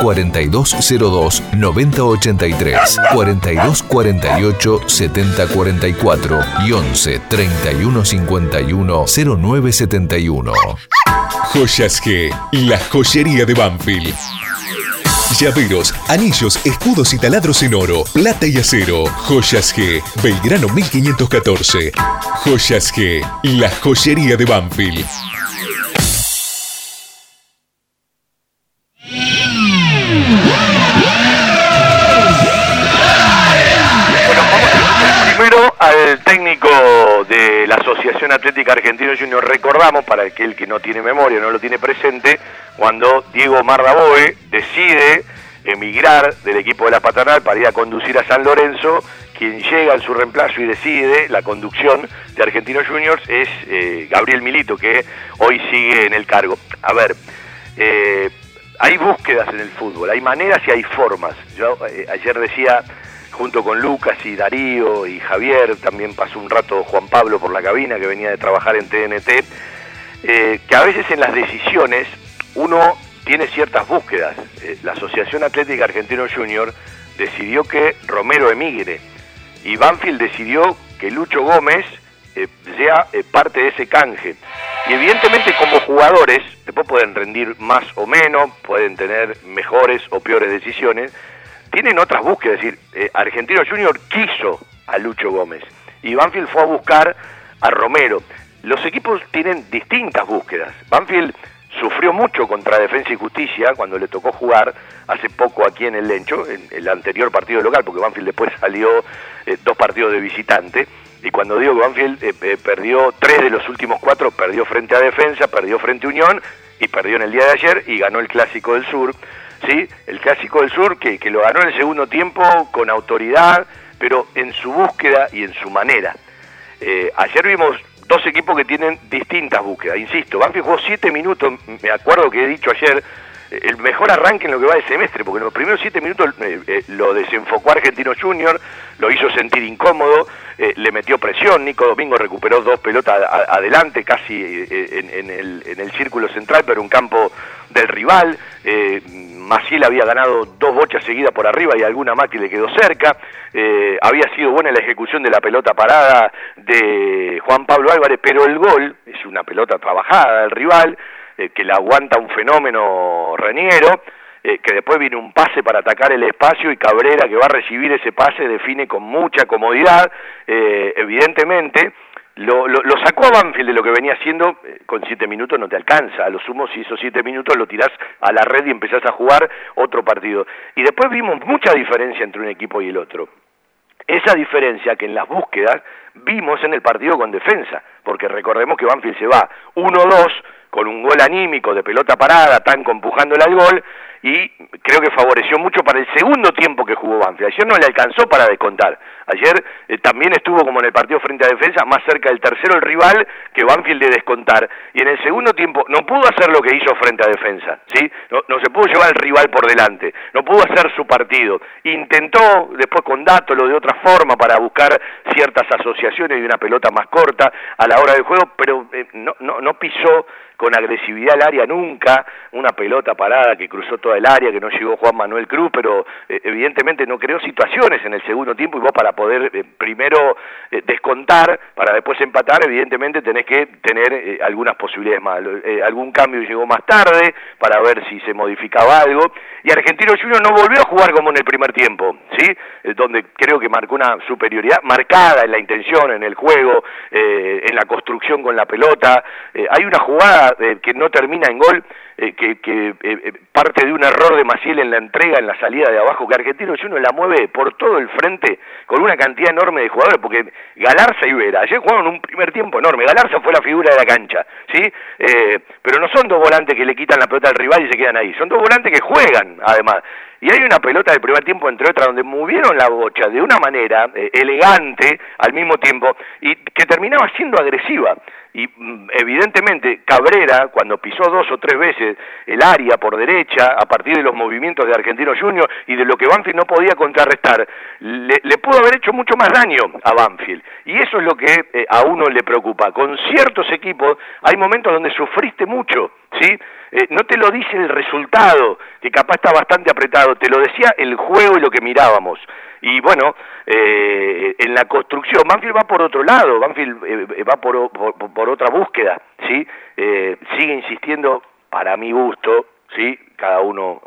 4202 9083, 4248 7044 y 11 3151 0971. Joyas G, la joyería de Banfield. Llaveros, anillos, escudos y taladros en oro, plata y acero. Joyas G, Belgrano 1514. Joyas G, la joyería de Banfield. Técnico de la Asociación Atlética Argentino Junior recordamos, para aquel que no tiene memoria, no lo tiene presente, cuando Diego Mardaboe decide emigrar del equipo de la Paternal para ir a conducir a San Lorenzo, quien llega en su reemplazo y decide la conducción de Argentinos Juniors es eh, Gabriel Milito, que hoy sigue en el cargo. A ver, eh, hay búsquedas en el fútbol, hay maneras y hay formas. Yo eh, ayer decía junto con Lucas y Darío y Javier, también pasó un rato Juan Pablo por la cabina que venía de trabajar en TNT, eh, que a veces en las decisiones uno tiene ciertas búsquedas. Eh, la Asociación Atlética Argentino Junior decidió que Romero emigre y Banfield decidió que Lucho Gómez eh, sea parte de ese canje. Y evidentemente como jugadores, después pueden rendir más o menos, pueden tener mejores o peores decisiones, tienen otras búsquedas, es decir, eh, Argentino Junior quiso a Lucho Gómez y Banfield fue a buscar a Romero. Los equipos tienen distintas búsquedas. Banfield sufrió mucho contra Defensa y Justicia cuando le tocó jugar hace poco aquí en el Lencho, en el anterior partido local, porque Banfield después salió eh, dos partidos de visitante. Y cuando digo que Banfield eh, perdió tres de los últimos cuatro, perdió frente a Defensa, perdió frente a Unión y perdió en el día de ayer y ganó el Clásico del Sur. ¿Sí? el Clásico del Sur, que, lo ganó en el segundo tiempo con autoridad, pero en su búsqueda y en su manera. Eh, ayer vimos dos equipos que tienen distintas búsquedas, insisto, Banfield jugó siete minutos, me acuerdo que he dicho ayer, el mejor arranque en lo que va de semestre, porque en los primeros siete minutos eh, eh, lo desenfocó Argentino Junior, lo hizo sentir incómodo, eh, le metió presión, Nico Domingo recuperó dos pelotas adelante, casi en, el, en, el, círculo central, pero un campo del rival. Maciel había ganado dos bochas seguidas por arriba y alguna más que le quedó cerca. había sido buena la ejecución de la pelota parada de Juan Pablo Álvarez, pero el gol es una pelota trabajada del rival. Eh, que la aguanta un fenómeno Reniero, eh, que después viene un pase para atacar el espacio y Cabrera que va a recibir ese pase define con mucha comodidad, eh, evidentemente. Lo, sacó a Banfield de lo que venía haciendo, con siete minutos no te alcanza, a lo sumo si esos siete minutos lo tirás a la red y empezás a jugar otro partido. Y después vimos mucha diferencia entre un equipo y el otro. Esa diferencia que en las búsquedas vimos en el partido con defensa, porque recordemos que Banfield se va 1-2 con un gol anímico de pelota parada, tan empujándola al gol, y creo que favoreció mucho para el segundo tiempo que jugó Banfield. Ayer no le alcanzó para descontar. Ayer eh, también estuvo como en el partido frente a defensa, más cerca del tercero el rival que Banfield de descontar. Y en el segundo tiempo no pudo hacer lo que hizo frente a defensa, ¿sí? No, se pudo llevar al rival por delante, no pudo hacer su partido. Intentó después con lo de otra forma para buscar ciertas asociaciones y una pelota más corta a la hora del juego, pero eh, no, no, no pisó con agresividad al área nunca, una pelota parada que cruzó toda el área, que no llegó Juan Manuel Cruz, pero eh, evidentemente no creó situaciones en el segundo tiempo y vos para poder eh, primero eh, descontar, para después empatar, evidentemente tenés que tener algunas posibilidades más. algún cambio llegó más tarde para ver si se modificaba algo y Argentino Junior no volvió a jugar como en el primer tiempo, ¿sí? donde creo que marcó una superioridad marcada en la intención, en el juego, en la construcción con la pelota. hay una jugada eh, que no termina en gol, eh, que, eh, parte de un error de Maciel en la entrega, en la salida de abajo, que Argentino uno la mueve por todo el frente con una cantidad enorme de jugadores, porque Galarza y Vera, ayer jugaron un primer tiempo enorme, Galarza fue la figura de la cancha, ¿sí? pero no son dos volantes que le quitan la pelota al rival y se quedan ahí, son dos volantes que juegan, además. Y hay una pelota del primer tiempo, entre otras, donde movieron la bocha de una manera elegante al mismo tiempo y que terminaba siendo agresiva y mm, evidentemente Cabrera, cuando pisó dos o tres veces el área por derecha, a partir de los movimientos de Argentino Junior y de lo que Banfield no podía contrarrestar, le, pudo haber hecho mucho más daño a Banfield. Y eso es lo que eh, a uno le preocupa. Con ciertos equipos hay momentos donde sufriste mucho, ¿sí? Eh, no te lo dice el resultado, que capaz está bastante apretado, te lo decía el juego y lo que mirábamos. Y bueno, eh, en la construcción, Banfield va por otro lado, Banfield eh, va por, por, otra búsqueda, ¿sí? sigue insistiendo, para mi gusto, ¿sí? Cada uno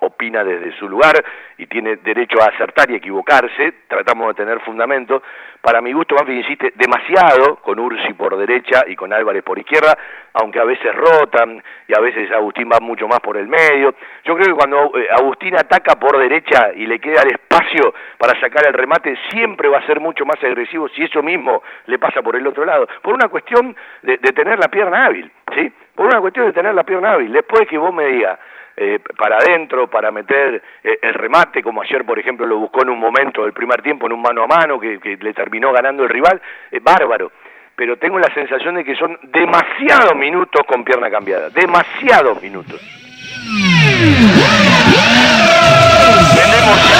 opina desde su lugar y tiene derecho a acertar y equivocarse, tratamos de tener fundamento. Para mi gusto, Banfield insiste demasiado con Ursi por derecha y con Álvarez por izquierda, aunque a veces rotan y a veces Agustín va mucho más por el medio. Yo creo que cuando eh, Agustín ataca por derecha y le queda el espacio para sacar el remate, siempre va a ser mucho más agresivo si eso mismo le pasa por el otro lado, por una cuestión de, de tener la pierna hábil, ¿sí? Por una cuestión de tener la pierna hábil. Después que vos me digas, eh, para adentro, para meter eh, el remate, como ayer, por ejemplo, lo buscó en un momento del primer tiempo, en un mano a mano, que, le terminó ganando el rival, eh, bárbaro. Pero tengo la sensación de que son demasiados minutos con pierna cambiada, demasiados minutos.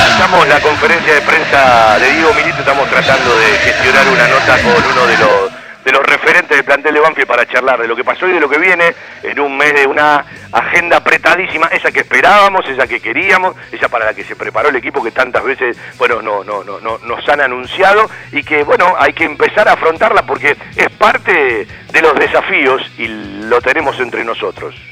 Estamos la conferencia de prensa de Diego Milito, estamos tratando de gestionar una nota con uno de los de los referentes del plantel de Banfield para charlar de lo que pasó y de lo que viene en un mes de una agenda apretadísima, esa que esperábamos, esa que queríamos, esa para la que se preparó el equipo que tantas veces, bueno, no, no, no, no nos han anunciado y que, bueno, hay que empezar a afrontarla porque es parte de los desafíos y lo tenemos entre nosotros.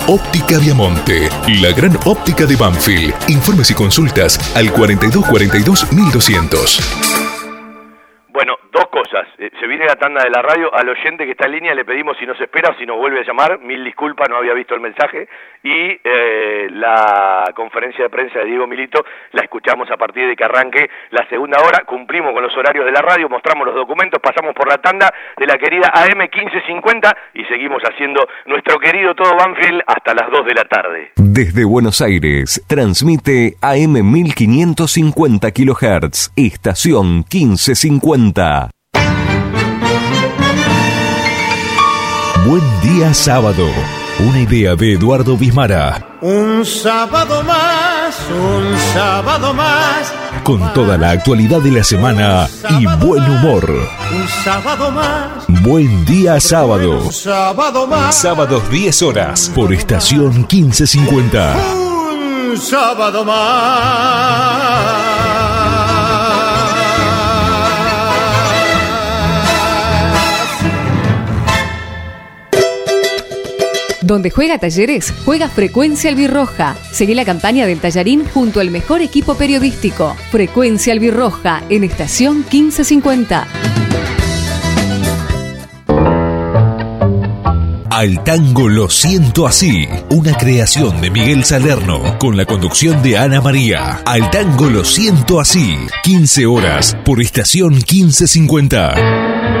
Óptica Viamonte, la gran óptica de Banfield. Informes y consultas al 4242 1200. Bueno, dos cosas. Eh, se viene la tanda de la radio. Al oyente que está en línea le pedimos si nos espera si nos vuelve a llamar. Mil disculpas, no había visto el mensaje. Y eh, la conferencia de prensa de Diego Milito la escuchamos a partir de que arranque la segunda hora. Cumplimos con los horarios de la radio, mostramos los documentos, pasamos por la tanda de la querida AM 1550 y seguimos haciendo nuestro querido Todo Banfield hasta las 2 de la tarde. Desde Buenos Aires, transmite AM 1550 kHz, estación 1550. Buen día sábado. Una idea de Eduardo Bismara. Un sábado más, un sábado más. Con toda la actualidad de la semana y buen humor. Un sábado más. Buen día sábado. Un sábado más. Sábados 10 horas por estación 1550. Un sábado más. Donde juega Talleres, juega Frecuencia Albirroja. Seguí la campaña del Tallarín junto al mejor equipo periodístico. Frecuencia Albirroja en estación 1550. Al tango lo siento así, una creación de Miguel Salerno con la conducción de Ana María. Al tango lo siento así, 15 horas por estación 1550.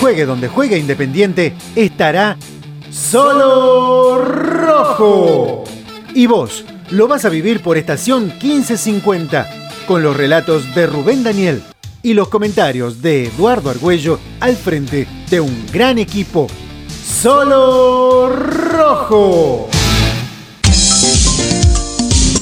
Juegue donde juegue Independiente, estará solo rojo. Y vos lo vas a vivir por estación 1550, con los relatos de Rubén Daniel y los comentarios de Eduardo Argüello al frente de un gran equipo. Solo rojo.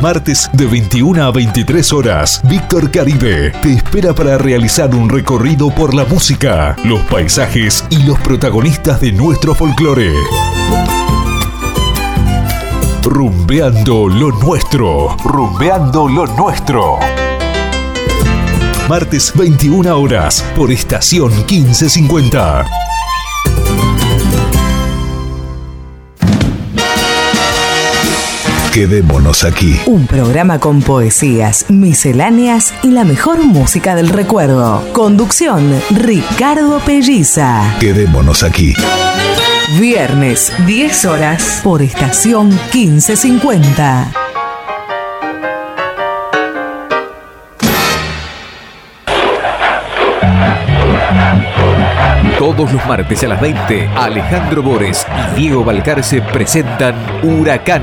Martes de 21 a 23 horas, Víctor Caribe te espera para realizar un recorrido por la música, los paisajes y los protagonistas de nuestro folclore. Rumbeando lo nuestro, rumbeando lo nuestro. Martes 21 horas por estación 1550. Quedémonos aquí. Un programa con poesías, misceláneas y la mejor música del recuerdo. Conducción, Ricardo Pelliza. Quedémonos aquí. Viernes, 10 horas, por estación 1550. Todos los martes a las 20, Alejandro Bores y Diego Balcarce presentan Huracán,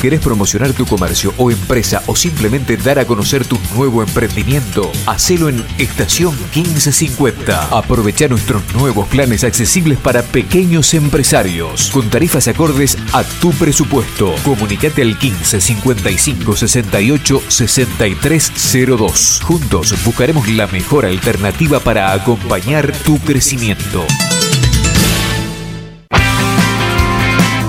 ¿Querés promocionar tu comercio o empresa o simplemente dar a conocer tu nuevo emprendimiento? Hacelo en Estación 1550. Aprovecha nuestros nuevos planes accesibles para pequeños empresarios con tarifas acordes a tu presupuesto. Comunicate al 15 55 68 6302. Juntos buscaremos la mejor alternativa para acompañar tu crecimiento.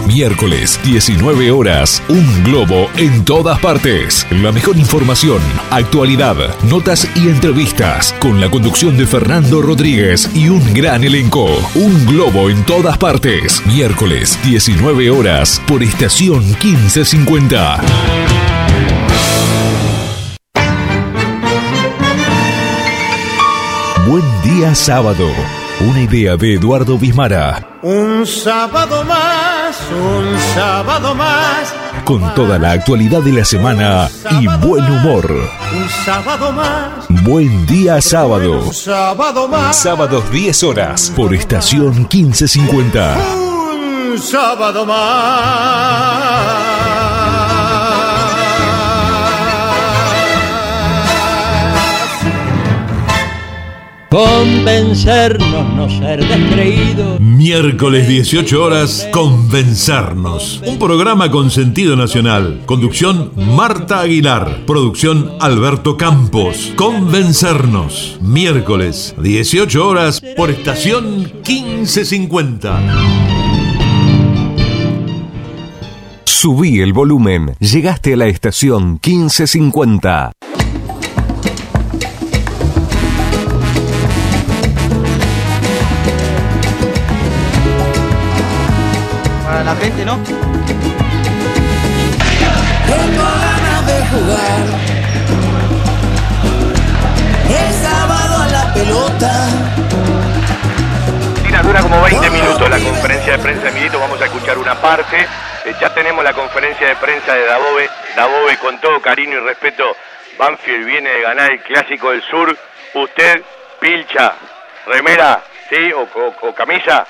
Miércoles, 19 horas. Un globo en todas partes. La mejor información, actualidad, notas y entrevistas. Con la conducción de Fernando Rodríguez y un gran elenco. Un globo en todas partes. Miércoles, 19 horas. Por estación 1550. Buen día sábado. Una idea de Eduardo Bismara. Un sábado más, un sábado más. Con toda la actualidad de la semana y buen humor. Un sábado más, Buen día sábado. un sábado más. Sábados 10 horas por estación 1550. Un sábado más. Convencernos, no ser descreídos. Miércoles 18 horas, Convencernos. Un programa con sentido nacional. Conducción Marta Aguilar. Producción Alberto Campos. Convencernos. Miércoles 18 horas por estación 1550. Subí el volumen. Llegaste a la estación 1550. Para la gente, ¿no? Tengo ganas de jugar. El sábado a la pelota. Dura como 20 minutos la conferencia de prensa de Milito, vamos a escuchar una parte. Eh, ya tenemos la conferencia de prensa de Dabove. Dabove, con todo cariño y respeto, Banfield viene de ganar el Clásico del Sur. Usted, pilcha, remera, ¿sí? O, o- o camisa,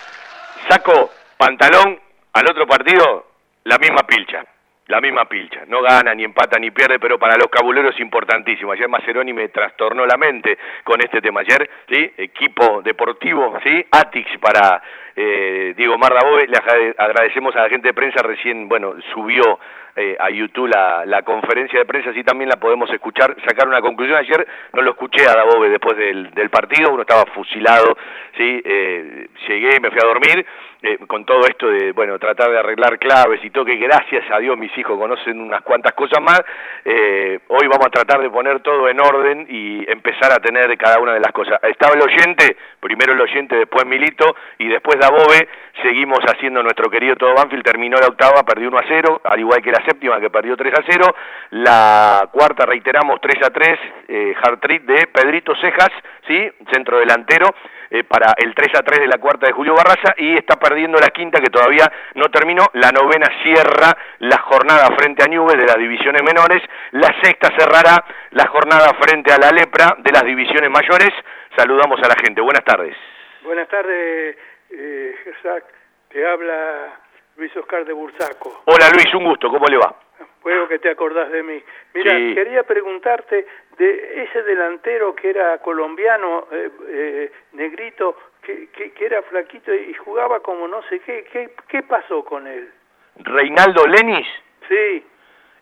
saco, pantalón, al otro partido, la misma pilcha. La misma pilcha. No gana, ni empata, ni pierde, pero para los cabuleros es importantísimo. Ayer Maceroni me trastornó la mente con este tema. Ayer, ¿sí? Equipo deportivo, ¿sí? Atix para eh, Diego Mardabove. Le agra- agradecemos a la gente de prensa. Recién, bueno, subió eh, a YouTube la, conferencia de prensa, así también la podemos escuchar, sacar una conclusión. Ayer no lo escuché a Dabove después del, del partido, uno estaba fusilado, ¿sí? Eh, llegué me fui a dormir eh, con todo esto de, bueno, tratar de arreglar claves y todo, que gracias a Dios mis hijos conocen unas cuantas cosas más. Eh, hoy vamos a tratar de poner todo en orden y empezar a tener cada una de las cosas. Estaba el oyente, primero el oyente, después Milito y después Dabove. Seguimos haciendo nuestro querido todo Banfield, terminó la octava, perdió 1 a 0, al igual que la séptima que perdió 3 a 0. La cuarta, reiteramos, 3 a 3, eh, hard de Pedrito Cejas, ¿sí? centro delantero, eh, para el 3 a 3 de la cuarta de Julio Barraza y está perdiendo la quinta que todavía no terminó. La novena cierra la jornada frente a Nube de las divisiones menores. La sexta cerrará la jornada frente a la Lepra de las divisiones mayores. Saludamos a la gente. Buenas tardes. Buenas tardes, eh, Gersac. Te habla Luis Oscar de Bursaco. Hola Luis, un gusto. ¿Cómo le va? Puedo que te acordás de mí. Mira, Sí. quería preguntarte de ese delantero que era colombiano, eh, eh, negrito, que, que, que era flaquito y jugaba como no sé qué. ¿Qué, qué pasó con él? Reinaldo Lenis. Sí,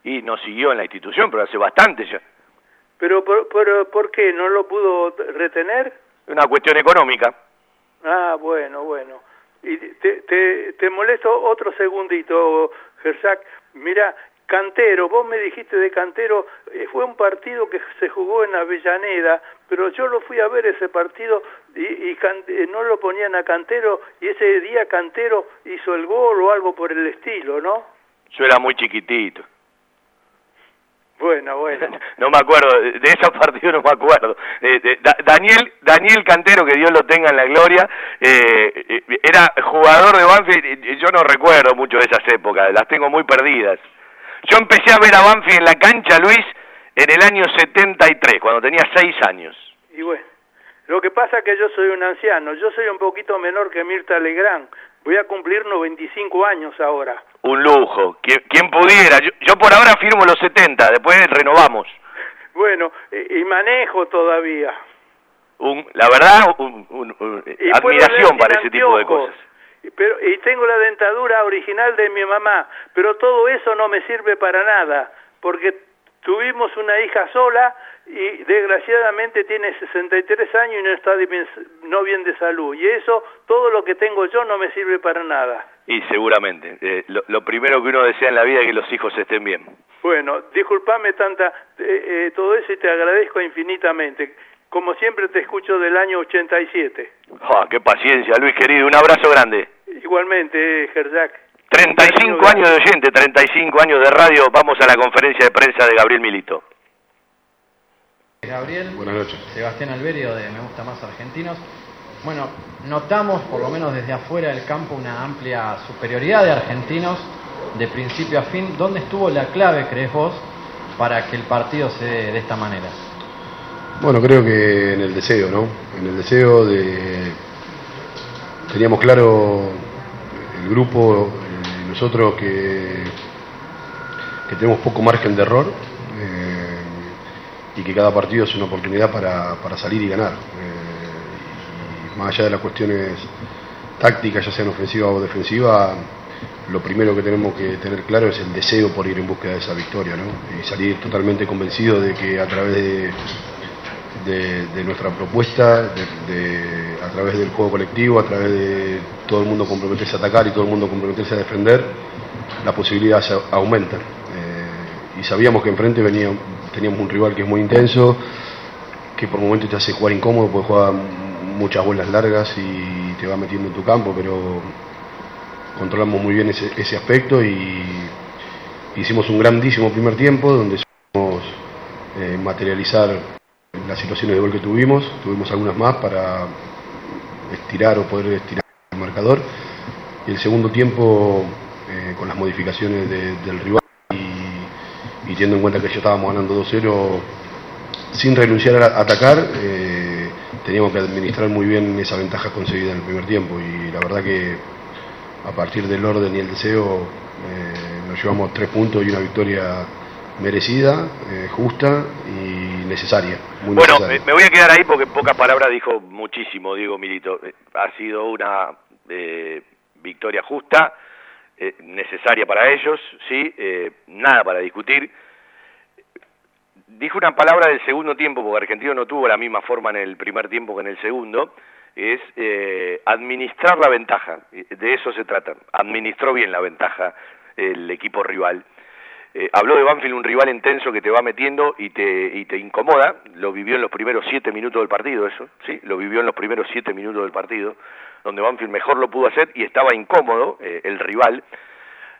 Y nos siguió en la institución, pero hace bastante ya. pero por, por, ¿por qué? ¿No lo pudo retener? Una cuestión económica. Ah, bueno, bueno. Y te, te, te molesto otro segundito, Gersac. Mira, Cantero, vos me dijiste de Cantero, eh, fue un partido que se jugó en Avellaneda, pero yo lo fui a ver ese partido y, y eh, no lo ponían a Cantero y ese día Cantero hizo el gol o algo por el estilo, ¿no? Yo era muy chiquitito. Bueno, bueno. no me acuerdo, de esos partidos no me acuerdo. Eh, Daniel Daniel Cantero, que Dios lo tenga en la gloria, eh, era jugador de Banfield, yo no recuerdo mucho de esas épocas, las tengo muy perdidas. Yo empecé a ver a Banfield en la cancha, Luis, en el año 73, cuando tenía seis años. Y bueno, lo que pasa es que yo soy un anciano, yo soy un poquito menor que Mirta Legrand, voy a cumplir 95 años ahora. Un lujo, ¿quién, pudiera? Yo, por ahora firmo los 70, después renovamos. Bueno, y, manejo todavía. Un, la verdad, un, admiración para ese tipo de cosas pero, y tengo la dentadura original de mi mamá, pero todo eso no me sirve para nada, porque tuvimos una hija sola y desgraciadamente tiene 63 años y no está bien, no bien de salud. Y eso, todo lo que tengo yo no me sirve para nada. Y seguramente, eh, lo, primero que uno desea en la vida es que los hijos estén bien. Bueno, disculpame tanta, eh, eh, todo eso y te agradezco infinitamente. Como siempre te escucho del año 87. Ah, qué paciencia, Luis querido. Un abrazo grande. Igualmente, Gerjac. 35 años de oyente, 35 años de radio. Vamos a la conferencia de prensa de Gabriel Milito. Gabriel, buenas noches. Sebastián Alberio de Me Gusta Más Argentinos. Bueno, notamos, por lo menos desde afuera del campo, una amplia superioridad de argentinos de principio a fin. ¿Dónde estuvo la clave, crees vos, para que el partido se dé de esta manera? Bueno, creo que en el deseo, ¿no? En el deseo de... Teníamos claro el grupo, eh, nosotros que, que tenemos poco margen de error eh, y que cada partido es una oportunidad para, salir y ganar. Eh, y más allá de las cuestiones tácticas, ya sean ofensiva o defensiva, lo primero que tenemos que tener claro es el deseo por ir en búsqueda de esa victoria, ¿no? Y salir totalmente convencido de que a través de de, nuestra propuesta, de, a través del juego colectivo, a través de todo el mundo comprometerse a atacar y todo el mundo comprometerse a defender, la posibilidad aumenta. Eh, y sabíamos que enfrente venía, teníamos un rival que es muy intenso, que por momentos te hace jugar incómodo, puede jugar muchas bolas largas y te va metiendo en tu campo, pero controlamos muy bien ese, ese aspecto y hicimos un grandísimo primer tiempo donde supimos eh, materializar las situaciones de gol que tuvimos, tuvimos algunas más para estirar o poder estirar el marcador. Y el segundo tiempo, eh, con las modificaciones del rival y, teniendo en cuenta que ya estábamos ganando 2-0, sin renunciar a atacar, eh, teníamos que administrar muy bien esa ventaja conseguida en el primer tiempo. Y la verdad que a partir del orden y el deseo eh, nos llevamos tres puntos y una victoria merecida, justa y necesaria. bueno, me voy a quedar ahí porque en pocas palabras dijo muchísimo Diego Milito. Eh, ha sido una eh, victoria justa, eh, necesaria para ellos, sí, nada para discutir. Dijo una palabra del segundo tiempo, porque Argentino no tuvo la misma forma en el primer tiempo que en el segundo, es administrar la ventaja. De eso se trata. Administró bien la ventaja el equipo rival. Eh, habló de Banfield un rival intenso que te va metiendo y te, y te incomoda, lo vivió en los primeros siete minutos del partido eso, ¿sí? Lo vivió en los primeros siete minutos del partido, donde Banfield mejor lo pudo hacer y estaba incómodo eh, el rival.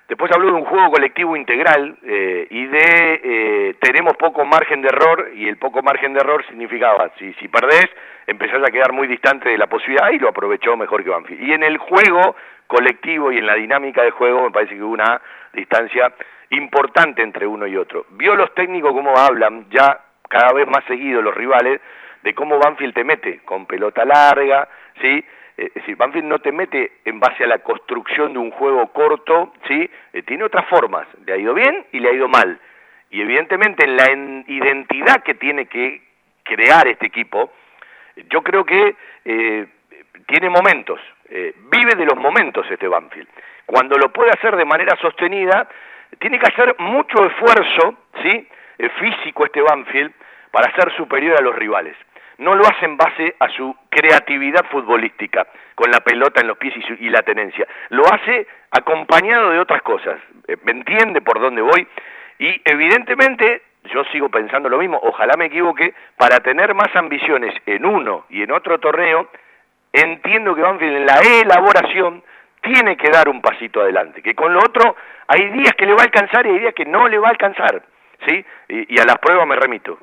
Después habló de un juego colectivo integral eh, y de tenemos poco margen de error y el poco margen de error significaba, si, si perdés, empezás a quedar muy distante de la posibilidad y lo aprovechó mejor que Banfield. Y en el juego colectivo y en la dinámica de juego me parece que hubo una distancia importante entre uno y otro. Vio los técnicos cómo hablan, ya cada vez más seguido los rivales, de cómo Banfield te mete con pelota larga, ¿sí? Eh, es Banfield no te mete en base a la construcción de un juego corto, ¿sí? Eh, tiene otras formas, le ha ido bien y le ha ido mal. Y evidentemente en la identidad que tiene que crear este equipo, yo creo que eh, tiene momentos, vive de los momentos este Banfield. Cuando lo puede hacer de manera sostenida, tiene que hacer mucho esfuerzo, ¿sí? Eh, físico este Banfield para ser superior a los rivales. no lo hace en base a su creatividad futbolística, con la pelota en los pies y, la tenencia. Lo hace acompañado de otras cosas. Eh, ¿Me entiende por dónde voy? Y evidentemente yo sigo pensando lo mismo, ojalá me equivoque, para tener más ambiciones en uno y en otro torneo, entiendo que Banfield en la elaboración tiene que dar un pasito adelante, que con lo otro hay días que le va a alcanzar y hay días que no le va a alcanzar, ¿sí? Y, a las pruebas me remito.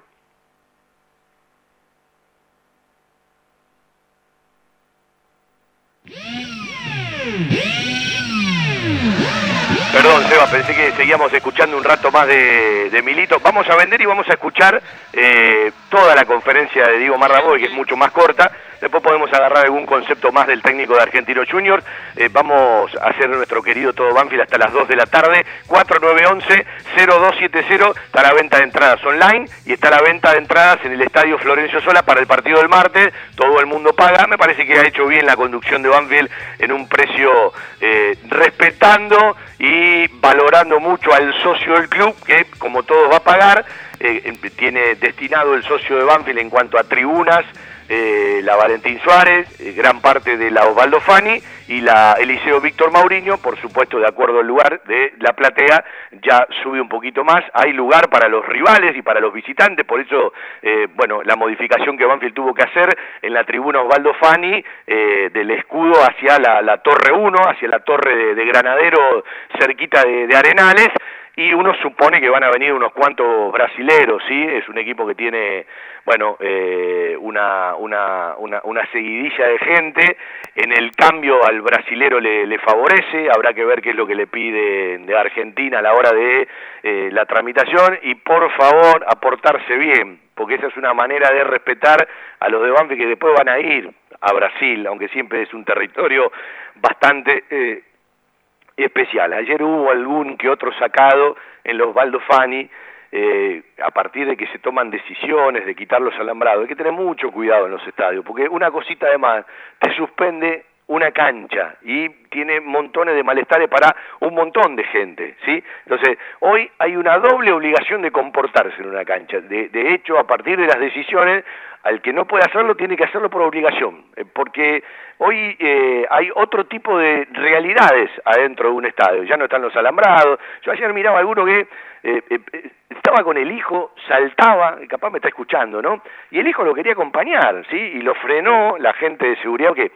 Perdón, Seba, pensé que seguíamos escuchando un rato más de, Milito. Vamos a vender y vamos a escuchar eh, toda la conferencia de Diego Marraboy, que es mucho más corta. Después podemos agarrar algún concepto más del técnico de Argentino Junior. Eh, vamos a hacer nuestro querido Todo Banfield hasta las 2 de la tarde. 4911-0270. Está la venta de entradas online y está la venta de entradas en el Estadio Florencio Sola para el partido del martes. Todo el mundo paga. Me parece que ha hecho bien la conducción de Banfield en un precio eh, respetando y valorando mucho al socio del club, que como todos va a pagar, eh, tiene destinado el socio de Banfield en cuanto a tribunas, eh, la Valentín Suárez, eh, gran parte de la Osvaldo Fani y la Eliseo Víctor Mauriño, por supuesto de acuerdo al lugar de la platea, ya sube un poquito más, hay lugar para los rivales y para los visitantes, por eso, eh, bueno, la modificación que Banfield tuvo que hacer en la tribuna Osvaldo Fani, del escudo hacia la, Torre 1, hacia la Torre de, Granadero, cerquita de Arenales, y uno supone que van a venir unos cuantos brasileros, ¿sí? Es un equipo que tiene, bueno, eh, una, una, una, una, seguidilla de gente, en el cambio al brasilero le, favorece, habrá que ver qué es lo que le pide de Argentina a la hora de eh, la tramitación, y por favor, aportarse bien, porque esa es una manera de respetar a los de Banfi que después van a ir a Brasil, aunque siempre es un territorio bastante... Eh, especial. Ayer hubo algún que otro sacado en los Baldofani, eh, a partir de que se toman decisiones de quitar los alambrados. Hay que tener mucho cuidado en los estadios, porque una cosita además te suspende una cancha y tiene montones de malestares para un montón de gente, ¿sí? Entonces, hoy hay una doble obligación de comportarse en una cancha. De, de hecho, a partir de las decisiones, al que no puede hacerlo tiene que hacerlo por obligación, eh, porque hoy eh, hay otro tipo de realidades adentro de un estadio, ya no están los alambrados. Yo ayer miraba a alguno que eh, estaba con el hijo, saltaba, capaz me está escuchando, ¿no? Y el hijo lo quería acompañar, ¿sí? Y lo frenó la gente de seguridad, que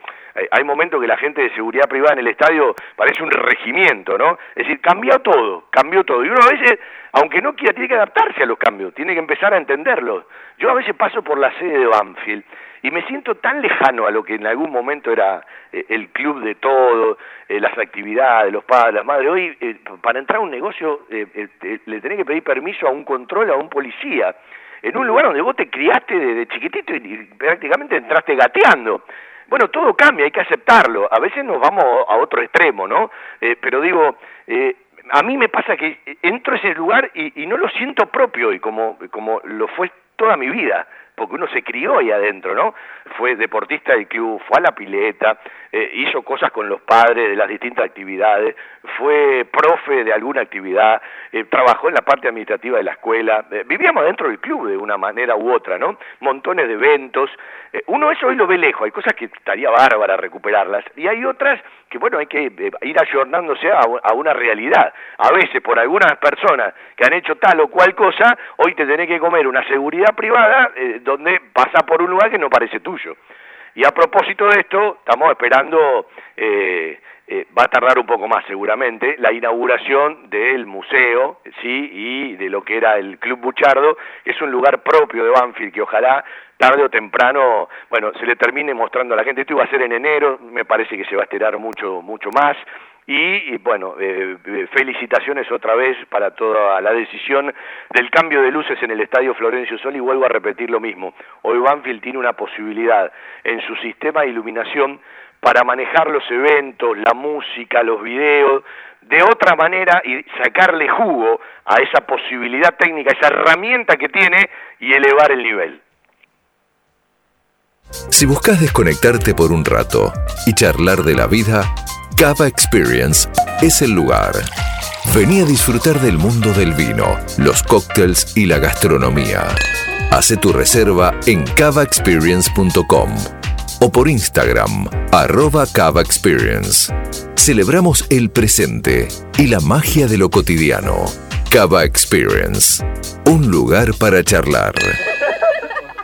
hay momentos que la gente de seguridad privada en el estadio parece un regimiento, ¿no? Es decir, cambió todo, cambió todo. Y uno a veces, aunque no quiera, tiene que adaptarse a los cambios, tiene que empezar a entenderlos. Yo a veces paso por la sede de Banfield y me siento tan lejano a lo que en algún momento era eh, el club de todo, eh, las actividades, los padres, las madres. Hoy, eh, para entrar a un negocio, le tenés que pedir permiso a un control, a un policía, en un lugar donde vos te criaste desde chiquitito y, prácticamente entraste gateando. Bueno, todo cambia, hay que aceptarlo. A veces nos vamos a otro extremo, ¿no? pero digo, a mí me pasa que entro a ese lugar y, y no lo siento propio y como, como lo fue toda mi vida porque uno se crió ahí adentro, ¿no? Fue deportista del club, fue a la pileta, eh, hizo cosas con los padres de las distintas actividades, fue profe de alguna actividad, eh, trabajó en la parte administrativa de la escuela, eh, vivíamos dentro del club de una manera u otra, ¿no? Montones de eventos, uno eso hoy lo ve lejos, hay cosas que estaría bárbara recuperarlas, y hay otras que, bueno, hay que ir ayornándose a, a una realidad. A veces, por algunas personas que han hecho tal o cual cosa, hoy te tenés que comer una seguridad privada donde pasa por un lugar que no parece tuyo. Y a propósito de esto, estamos esperando, eh, eh, va a tardar un poco más seguramente, la inauguración del museo, ¿sí? Y de lo que era el Club Buchardo, que es un lugar propio de Banfield, que ojalá tarde o temprano, bueno, se le termine mostrando a la gente. Esto iba a ser en enero, me parece que se va a estirar mucho, mucho más. Y, bueno, eh, eh, felicitaciones otra vez para toda la decisión del cambio de luces en el Estadio Florencio Sol y vuelvo a repetir lo mismo. Hoy Banfield tiene una posibilidad en su sistema de iluminación para manejar los eventos, la música, los videos, de otra manera y sacarle jugo a esa posibilidad técnica, esa herramienta que tiene y elevar el nivel. Si buscas desconectarte por un rato y charlar de la vida, Cava Experience es el lugar. Vení a disfrutar del mundo del vino, los cócteles y la gastronomía. Hace tu reserva en cavaexperience.com o por Instagram, arroba Cava Experience. Celebramos el presente y la magia de lo cotidiano. Cava Experience, un lugar para charlar.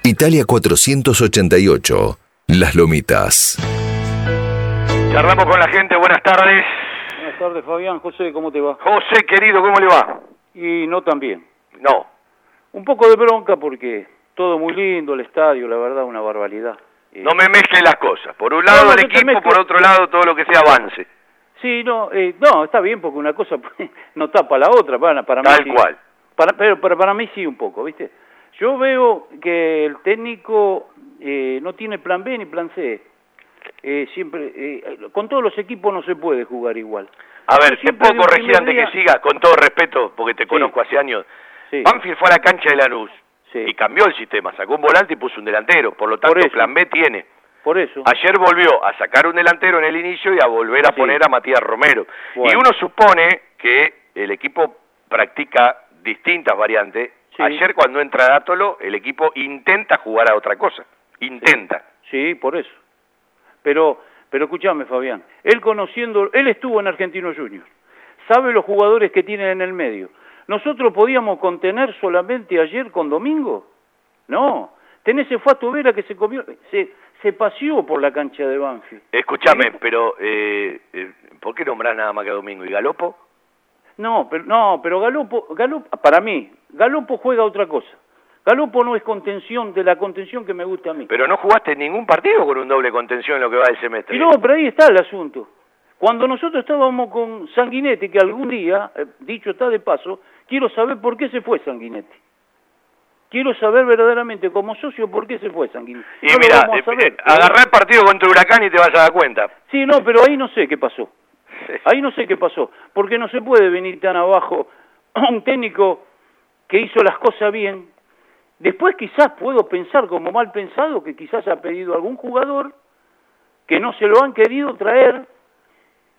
Italia 488, Las Lomitas. Charlamos con la gente, buenas tardes. Buenas tardes, Fabián. José, ¿cómo te va? José, querido, ¿cómo le va? Y no tan bien. No. Un poco de bronca porque todo muy lindo, el estadio, la verdad, una barbaridad. Eh, No me mezcle las cosas. Por un lado No, no, el equipo, por otro lado todo lo que sea avance. Sí, no, eh, no, está bien porque una cosa no tapa la otra, para, para mí Tal sí. cual. Para, pero, pero para mí sí un poco, ¿viste? Yo veo que el técnico eh, no tiene plan B ni plan C. Eh, siempre, eh, con todos los equipos no se puede jugar igual. A ver, te puedo corregir antes día- que siga, con todo respeto, porque te conozco hace años. Banfield fue a la cancha de Lanús y cambió el sistema, sacó un volante y puso un delantero, por lo tanto plan B tiene. Por eso. Ayer volvió a sacar un delantero en el inicio y a volver a poner a Matías Romero. Y uno supone que el equipo practica distintas variantes. Ayer cuando entra Dátolo, el equipo intenta jugar a otra cosa. Intenta. Sí, por eso. Pero, pero escúchame, Fabián. Él conociendo, él estuvo en Argentino Juniors. Sabe los jugadores que tienen en el medio. ¿Nosotros podíamos contener solamente ayer con Domingo? No. Tenés ese Fato Vera que se comió, se, se paseó por la cancha de Banfield. Escúchame, pero eh, eh, ¿por qué nombrás nada más que a Domingo y Galopo? No, pero, no, pero Galopo, Galopo, para mí, Galopo juega otra cosa. Galopo no es contención de la contención que me gusta a mí. Pero no jugaste ningún partido con un doble contención en lo que va del semestre. Y no, pero ahí está el asunto. Cuando nosotros estábamos con Sanguinetti, que algún día, eh, dicho está de paso, quiero saber por qué se fue Sanguinetti. Quiero saber verdaderamente como socio por qué se fue Sanguinetti. Y No mira, eh, eh, agarrá el partido contra Huracán y te vas a dar cuenta. Sí, no, pero ahí no sé qué pasó. Ahí no sé qué pasó. Porque no se puede venir tan abajo a un técnico que hizo las cosas bien. Después quizás puedo pensar como mal pensado que quizás ha pedido algún jugador que no se lo han querido traer.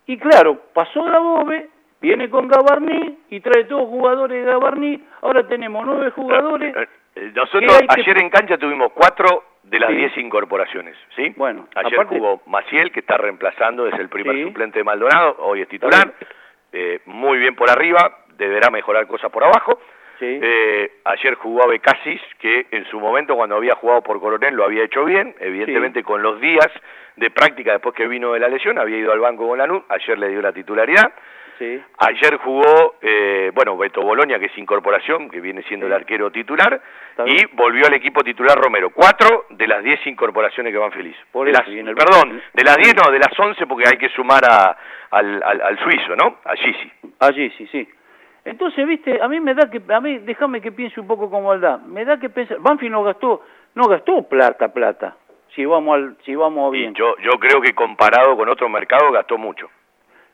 Y claro, pasó Dabove, viene con Gabarní y trae todos jugadores de Gabarní. Ahora tenemos nueve jugadores. Eh, Nosotros hay que- ayer en cancha tuvimos cuatro de las Sí. diez incorporaciones, ¿sí? Bueno, Ayer aparte- jugó Maciel, que está reemplazando, es el primer Sí. suplente de Maldonado, hoy es titular. Eh, muy bien por arriba, deberá mejorar cosas por abajo. Eh, ayer jugó a Becasis, que en su momento cuando había jugado por Coronel lo había hecho bien, evidentemente con los días de práctica después que vino de la lesión, había ido al banco con Lanús, ayer le dio la titularidad. Sí. Ayer jugó, eh, bueno, Beto Boloña, que es incorporación, que viene siendo el arquero titular, y volvió al equipo titular Romero. Cuatro de las diez incorporaciones que van felices. Por De las- el- perdón, de las diez no, de las once porque hay que sumar a, al, al, al suizo, ¿no? A Gisi. Allí sí, sí. Entonces, viste, a mí me da que, a mí, déjame que piense un poco como Aldá, me da que pensar, Banfield no gastó, no gastó plata, plata, si vamos al, si vamos bien. Yo, yo creo que comparado con otro mercado gastó mucho.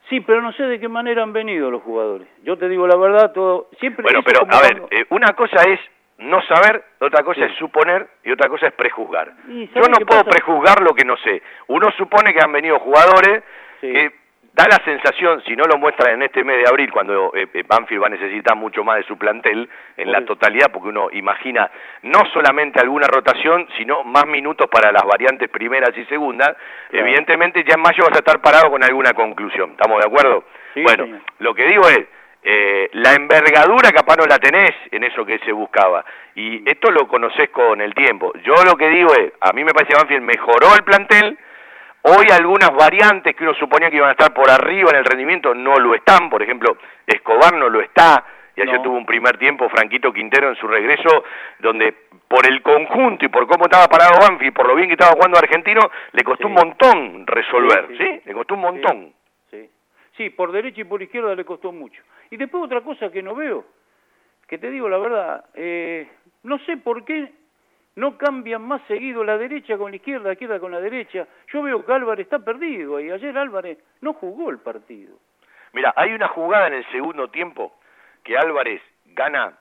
Sí, pero no sé de qué manera han venido los jugadores. Yo te digo la verdad, todo, siempre Bueno, pero a ver, eh, una cosa es no saber, otra cosa Sí. es suponer y otra cosa es prejuzgar. Y Yo ¿sabes no puedo pasa? prejuzgar lo que no sé. Uno supone que han venido jugadores que da la sensación, si no lo muestran en este mes de abril, cuando eh, eh, Banfield va a necesitar mucho más de su plantel en la totalidad, porque uno imagina no solamente alguna rotación, sino más minutos para las variantes primeras y segundas, evidentemente ya en mayo vas a estar parado con alguna conclusión. ¿Estamos de acuerdo? bueno, lo que digo es, eh, la envergadura capaz no la tenés en eso que se buscaba. Y esto lo conocés con el tiempo. Yo lo que digo es, a mí me parece que Banfield mejoró el plantel, hoy algunas variantes que uno suponía que iban a estar por arriba en el rendimiento no lo están, por ejemplo, Escobar no lo está, y ayer tuvo un primer tiempo Franquito Quintero en su regreso, donde por el conjunto y por cómo estaba parado Banfield, por lo bien que estaba jugando Argentino, le costó un montón resolver, Sí, ¿sí? sí. Le costó un montón. Sí. sí, por derecha y por izquierda le costó mucho. Y después otra cosa que no veo, que te digo la verdad, eh, no sé por qué no cambian más seguido la derecha con la izquierda, la izquierda con la derecha. Yo veo que Álvarez está perdido y ayer Álvarez no jugó el partido. Mira, hay una jugada en el segundo tiempo que Álvarez gana,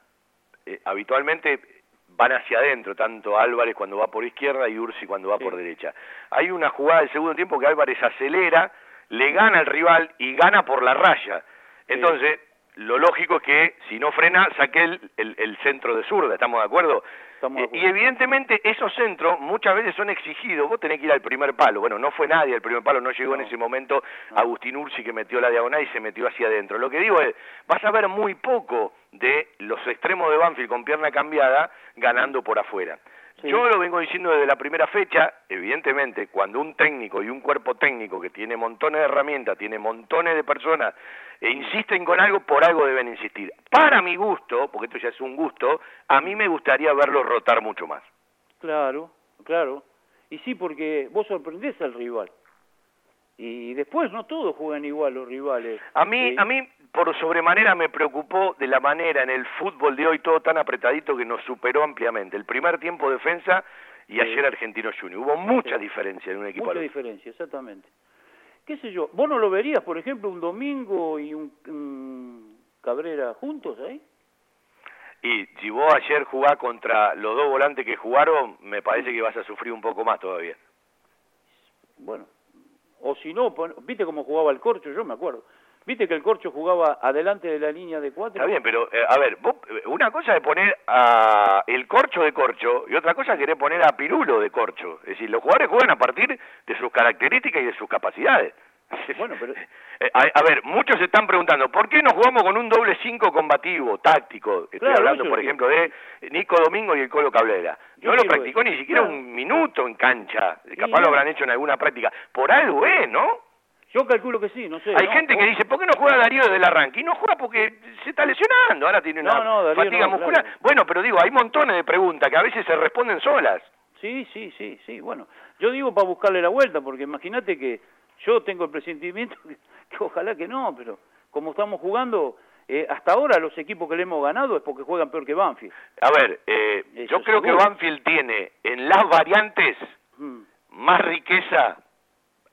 eh, habitualmente van hacia adentro, tanto Álvarez cuando va por izquierda y Ursi cuando va por derecha. Hay una jugada del segundo tiempo que Álvarez acelera, le gana al rival y gana por la raya. Entonces, lo lógico es que si no frena, saque el, el- el centro de zurda, ¿estamos de acuerdo? Estamos y evidentemente esos centros muchas veces son exigidos, vos tenés que ir al primer palo. Bueno, no fue nadie al primer palo, no llegó en ese momento Agustín Ursi que metió la diagonal y se metió hacia adentro. Lo que digo es, vas a ver muy poco de los extremos de Banfield con pierna cambiada ganando por afuera. Yo lo vengo diciendo desde la primera fecha, evidentemente, cuando un técnico y un cuerpo técnico que tiene montones de herramientas, tiene montones de personas, e insisten con algo, por algo deben insistir. Para mi gusto, porque esto ya es un gusto, a mí me gustaría verlos rotar mucho más. Claro, claro. Y sí, porque vos sorprendés al rival. Y después no todos juegan igual los rivales. A mí, a mí por sobremanera me preocupó de la manera en el fútbol de hoy todo tan apretadito que nos superó ampliamente. El primer tiempo defensa y ayer Argentino Junior. Hubo mucha diferencia en un equipo Mucha diferencia, exactamente. ¿Qué sé yo? ¿Vos no lo verías, por ejemplo, un domingo y un, un Cabrera juntos ahí? Y si vos ayer jugás contra los dos volantes que jugaron, me parece que vas a sufrir un poco más todavía. Bueno, o si no, ¿viste cómo jugaba el Corcho? Yo me acuerdo. ¿Viste que el Corcho jugaba adelante de la línea de cuatro? Está bien, pero eh, a ver, vos, eh, una cosa es poner a el corcho de corcho y otra cosa es querer poner a Pirulo de corcho. Es decir, los jugadores juegan a partir de sus características y de sus capacidades. Bueno, pero... Eh, a, a ver, muchos se están preguntando, ¿por qué no jugamos con un doble cinco combativo, táctico? Estoy Claro, hablando, por ejemplo, de Nico Domingo y el Colo Cabrera. No lo practicó ni siquiera Claro. un minuto en cancha. Capaz lo habrán hecho en alguna práctica. Por algo es, ¿no? Yo calculo que sí, no sé. Hay ¿no? gente que dice, ¿por qué no juega Darío desde el arranque? Y no juega porque se está lesionando, ahora tiene una No, no, Darío fatiga muscular. claro. Bueno, pero digo, hay montones de preguntas que a veces se responden solas. Sí, sí, sí, sí. Bueno, yo digo para buscarle la vuelta, porque imagínate que yo tengo el presentimiento que, que ojalá que no, pero como estamos jugando, eh, hasta ahora los equipos que le hemos ganado es porque juegan peor que Banfield. A ver, eh, yo creo que. Banfield tiene en las variantes Mm. más riqueza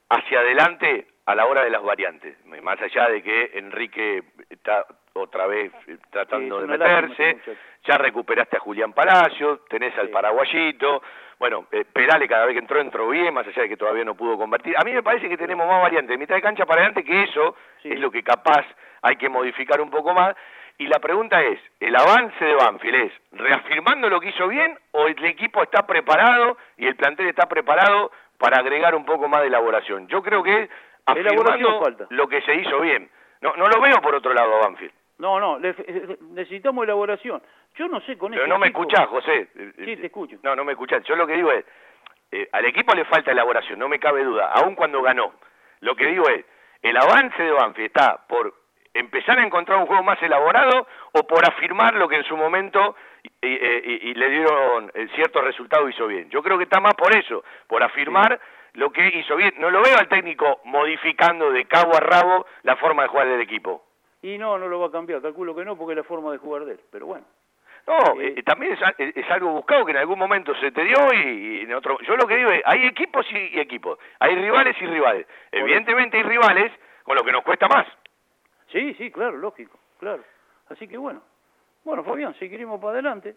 hacia adelante a la hora de las variantes. Más allá de que Enrique está otra vez eh, tratando Sí, de lástima meterse, ya recuperaste a Julián Palacios, tenés al paraguayito, bueno, eh, Perale cada vez que entró entró bien, más allá de que todavía no pudo convertir. A mí me parece que tenemos más variantes de mitad de cancha para adelante que eso es lo que capaz hay que modificar un poco más. Y la pregunta es, ¿el avance de Banfield es reafirmando lo que hizo bien o el equipo está preparado y el plantel está preparado para agregar un poco más de elaboración? Yo creo que es afirmando falta. lo que se hizo bien. No, no lo veo por otro lado a Banfield. No, no, necesitamos elaboración. Yo no sé con Pero este no me equipo- escuchás, José. Sí, te escucho. No, no me escuchás. Yo lo que digo es, eh, al equipo le falta elaboración, no me cabe duda, aun cuando ganó. Lo que digo es, el avance de Banfield está por empezar a encontrar un juego más elaborado o por afirmar lo que en su momento eh, eh, y, y le dieron eh, ciertos resultados hizo bien. Yo creo que está más por eso, por afirmar lo que hizo bien. No lo veo al técnico modificando de cabo a rabo la forma de jugar del equipo. Y no, no lo va a cambiar, calculo que no, porque es la forma de jugar de él. Pero bueno. No, eh, también es, a- es- algo buscado que en algún momento se te dio y, y en otro. Yo lo que digo es, hay equipos y, equipos, hay rivales y rivales. Evidentemente hay rivales con lo que nos cuesta más. Sí, sí, claro, lógico, claro. Así que bueno. Bueno, Fabián, seguiremos para adelante.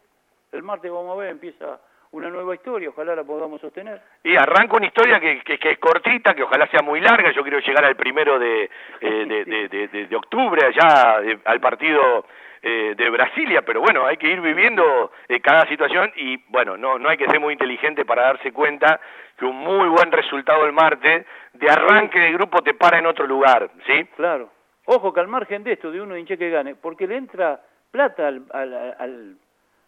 El martes vamos a ver, empieza una nueva historia, ojalá la podamos sostener. Y arranco una historia que, que- que es cortita, que ojalá sea muy larga. Yo quiero llegar al primero de, eh, de, de- de- octubre, allá eh, al partido eh, de Brasilia, pero bueno, hay que ir viviendo eh, cada situación y bueno, no, no hay que ser muy inteligente para darse cuenta que un muy buen resultado el martes de arranque de grupo te para en otro lugar, ¿sí? Claro. Ojo que al margen de esto, de uno hinche que gane, porque le entra plata al, al, al-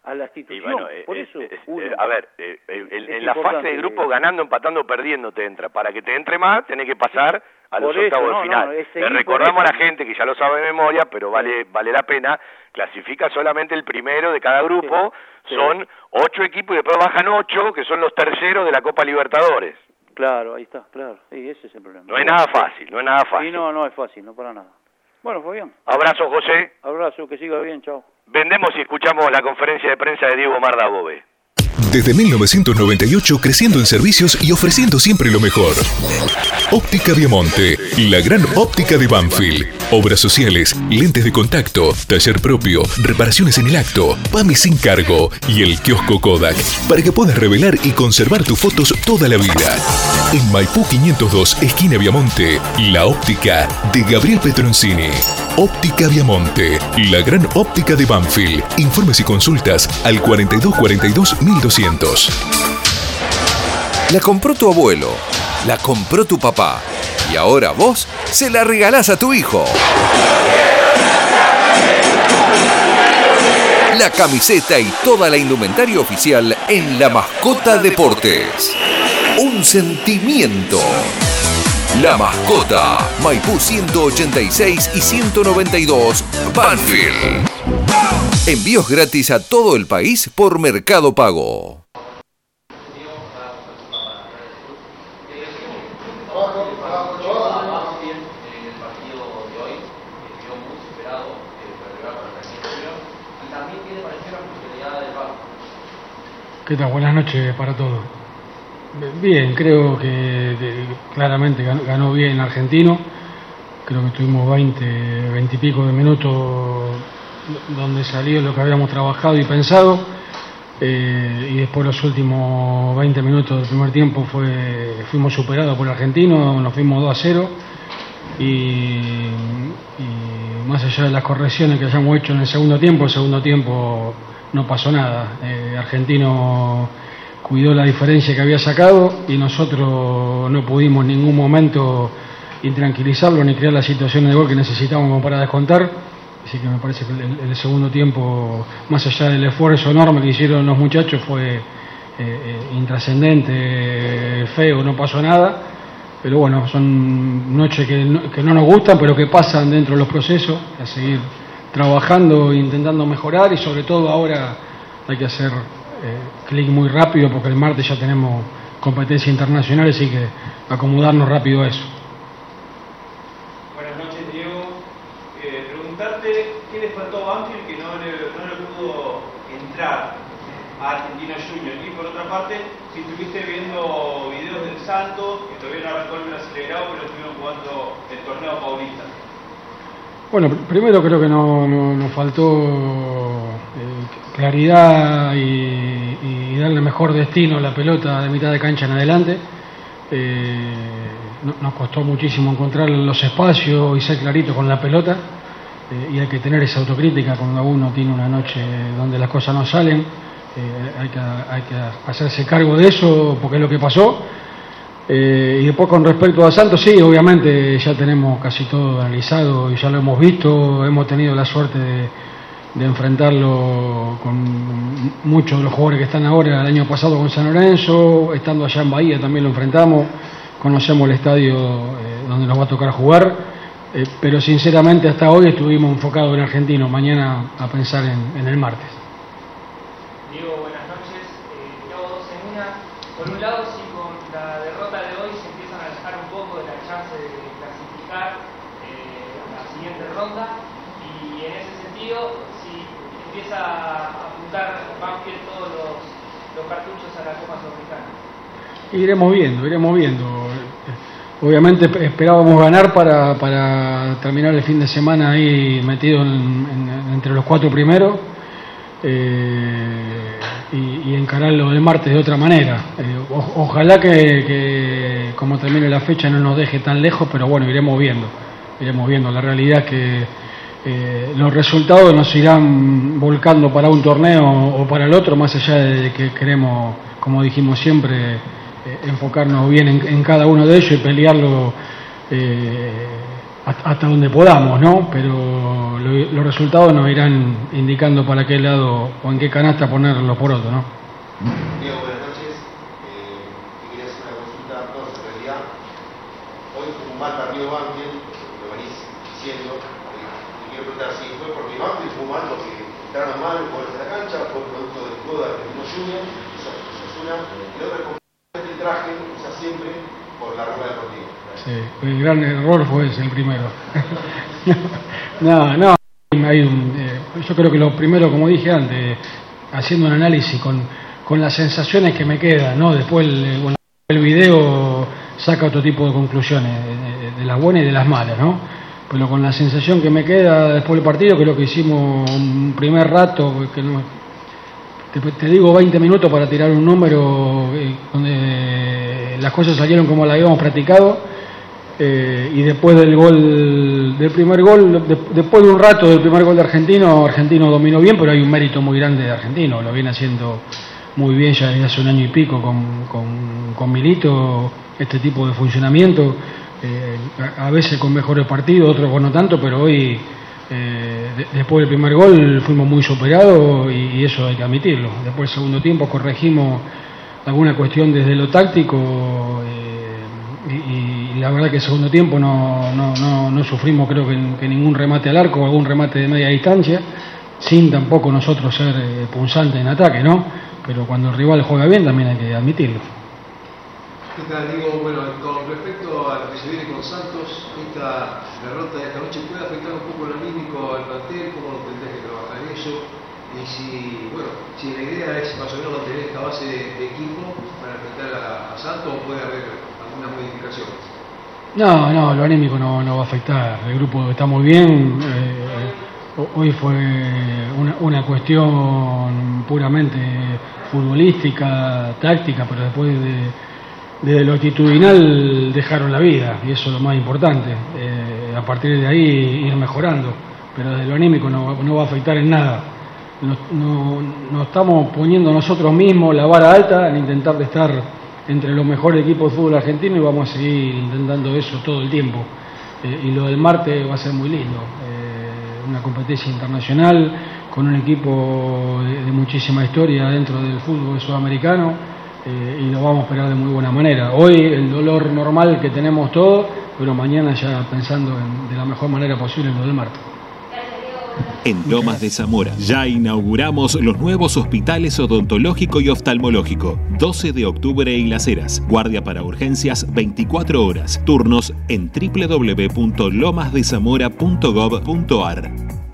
a la Y institución. bueno, eh, Por eso, eh, uno- a ver, eh, eh, en, en la fase de grupo ganando, empatando perdiendo te entra. Para que te entre más, tenés que pasar a los eso, octavos no, de final. no, Le recordamos a la gente que ya lo sabe de memoria, pero vale vale la pena, clasifica solamente el primero de cada grupo, sí. son ocho equipos y después bajan ocho, que son los terceros de la Copa Libertadores. Claro, ahí está, claro. Sí, ese es el problema. No es nada fácil, no es nada Y fácil. no, no es fácil, no para nada. Bueno, Fabián, Abrazo, José. abrazo, que siga bien, chao. Vendemos y escuchamos la conferencia de prensa de Diego Marda Bobe. Desde 1998 creciendo en servicios y ofreciendo siempre lo mejor. Óptica Viamonte, la gran óptica de Banfield. Obras sociales, lentes de contacto, taller propio, reparaciones en el acto, PAMI sin cargo y el kiosco Kodak para que puedas revelar y conservar tus fotos toda la vida. En Maipú 502, esquina Viamonte, la óptica de Gabriel Petroncini. Óptica Viamonte, la gran óptica de Banfield. Informes y consultas al 4242 1200. La compró tu abuelo, la compró tu papá y ahora vos se la regalás a tu hijo. La camiseta y toda la indumentaria oficial en La Mascota Deportes. Un sentimiento. La Mascota, Maipú 186 y 192, Banfield. Envíos gratis a todo el país por Mercado Pago. ¿Qué tal? Buenas noches para todos. Bien, creo que, claramente ganó, bien Argentino. Creo que tuvimos 20, 20 y pico de minutos donde salió lo que habíamos trabajado y pensado. Eh, y después los últimos 20 minutos del primer tiempo fue, fuimos superados por argentino, nos fuimos 2 a 0 y, y más allá de las correcciones que hayamos hecho en el segundo tiempo, el segundo tiempo no pasó nada. Eh, argentino cuidó la diferencia que había sacado y nosotros no pudimos en ningún momento intranquilizarlo ni crear la situación de gol que necesitábamos para descontar. Así que me parece que el, segundo tiempo, más allá del esfuerzo enorme que hicieron los muchachos, fue eh, eh, intrascendente, feo, no pasó nada. Pero bueno, son noches que no, que no nos gustan, pero que pasan dentro de los procesos, a seguir trabajando, intentando mejorar y sobre todo ahora hay que hacer clic muy rápido porque el martes ya tenemos competencia internacional, así que acomodarnos rápido a eso. Buenas noches, Diego. Eh, preguntarte qué le faltó a Banfield que no le, no le pudo entrar a Argentino Junior. Y por otra parte, si estuviste viendo videos del Santos, que todavía no arrancó el acelerado, pero estuvieron jugando el torneo paulista. Bueno, pr- primero creo que no, no- nos faltó eh, claridad y, darle mejor destino a la pelota de mitad de cancha en adelante. Eh, no- nos costó muchísimo encontrar los espacios y ser clarito con la pelota. eh, y hay que tener esa autocrítica cuando uno tiene una noche donde las cosas no salen. eh, hay, que, hay que hacerse cargo de eso porque es lo que pasó. Y después con respecto a Santos, sí, obviamente ya tenemos casi todo analizado y ya lo hemos visto, hemos tenido la suerte de, de enfrentarlo con muchos de los jugadores que están ahora, el año pasado con San Lorenzo, estando allá en Bahía también lo enfrentamos, conocemos el estadio eh, donde nos va a tocar jugar, eh, pero sinceramente hasta hoy estuvimos enfocados en Argentino, mañana a pensar en, en el martes. Diego, buenas noches. Eh, te hago dos en una. Por un lado, si con la derrota de hoy se empiezan a alejar un poco de la chance de clasificar eh, a la siguiente ronda, y en ese sentido, si empieza a apuntar Banfield todos los, cartuchos a la Copa Sudamericana. Iremos viendo, iremos viendo. Obviamente esp- esperábamos ganar para, para terminar el fin de semana ahí metido en- en- entre los cuatro primeros eh, y, y encararlo el martes de otra manera. Eh, ojalá que, que como termine la fecha no nos deje tan lejos, pero bueno, iremos viendo. Iremos viendo. La realidad que eh, los resultados nos irán volcando para un torneo o para el otro, más allá de que queremos, como dijimos siempre, eh, enfocarnos bien en, cada uno de ellos y pelearlo eh, hasta, hasta donde podamos, ¿no? Pero lo- los resultados nos irán indicando para qué lado o en qué canasta poner los porotos, ¿no? Diego, buenas noches. Eh, te quería hacer una consulta a todos en realidad. Hoy fue un mal partido Banfield, lo venís diciendo. Eh, te quiero preguntar si fue porque Banfield fue mal porque entraron mal los jugadores de la cancha, fue producto del juego de Argentino Junior, esa, esa es una. Y la otra es que el traje usa siempre por la ropa deportiva. Sí, el gran error fue ese, el primero. no, no, hay un, eh, yo creo que lo primero, como dije antes, haciendo un análisis con, con las sensaciones que me quedan, ¿no? Después el, eh, el video saca otro tipo de conclusiones, de, de- las buenas y de las malas, ¿no? Pero con la sensación que me queda después del partido, creo que hicimos un primer rato, que no, te, te digo 20 minutos para tirar un número eh, donde las cosas salieron como las habíamos practicado eh, y después del gol del, primer gol, después de un rato del primer gol de Argentino, Argentino dominó bien, pero hay un mérito muy grande de Argentino, lo viene haciendo muy bien ya desde hace un año y pico con, con, Milito, este tipo de funcionamiento, eh, a, veces con mejores partidos, otros con no tanto, pero hoy, eh, después del primer gol, fuimos muy superados y, eso hay que admitirlo. Después del segundo tiempo corregimos alguna cuestión desde lo táctico y, la verdad que el segundo tiempo no, no, no, sufrimos creo que, ningún remate al arco o algún remate de media distancia, sin tampoco nosotros ser eh, punzantes en ataque, ¿no? Pero cuando el rival juega bien también hay que admitirlo. ¿Qué tal? Digo, bueno, con respecto a lo que se viene con Santos, esta derrota de esta noche puede afectar un poco lo anímico al plantel, ¿cómo tendrás que trabajar en eso? Y si, bueno, si la idea es más o menos mantener esta base de, equipo para enfrentar a, a Santos puede haber no, no, lo anémico no, no va a afectar. El grupo está muy bien. Eh, hoy fue una, cuestión puramente futbolística, táctica, pero después de, lo actitudinal dejaron la vida y eso es lo más importante. Eh, a partir de ahí ir mejorando, pero desde lo anímico no, no va a afectar en nada. Nos, no, estamos poniendo nosotros mismos la vara alta en intentar de estar entre los mejores equipos de fútbol argentino y vamos a seguir intentando eso todo el tiempo. Eh, y lo del martes va a ser muy lindo. Eh, una competencia internacional con un equipo de, muchísima historia dentro del fútbol sudamericano eh, y lo vamos a esperar de muy buena manera. Hoy el dolor normal que tenemos todos, pero mañana ya pensando de la mejor manera posible en lo del martes. En Lomas de Zamora ya inauguramos los nuevos hospitales odontológico y oftalmológico. 12 de octubre y Las Heras. Guardia para urgencias 24 horas. Turnos en www.lomasdezamora.gov.ar.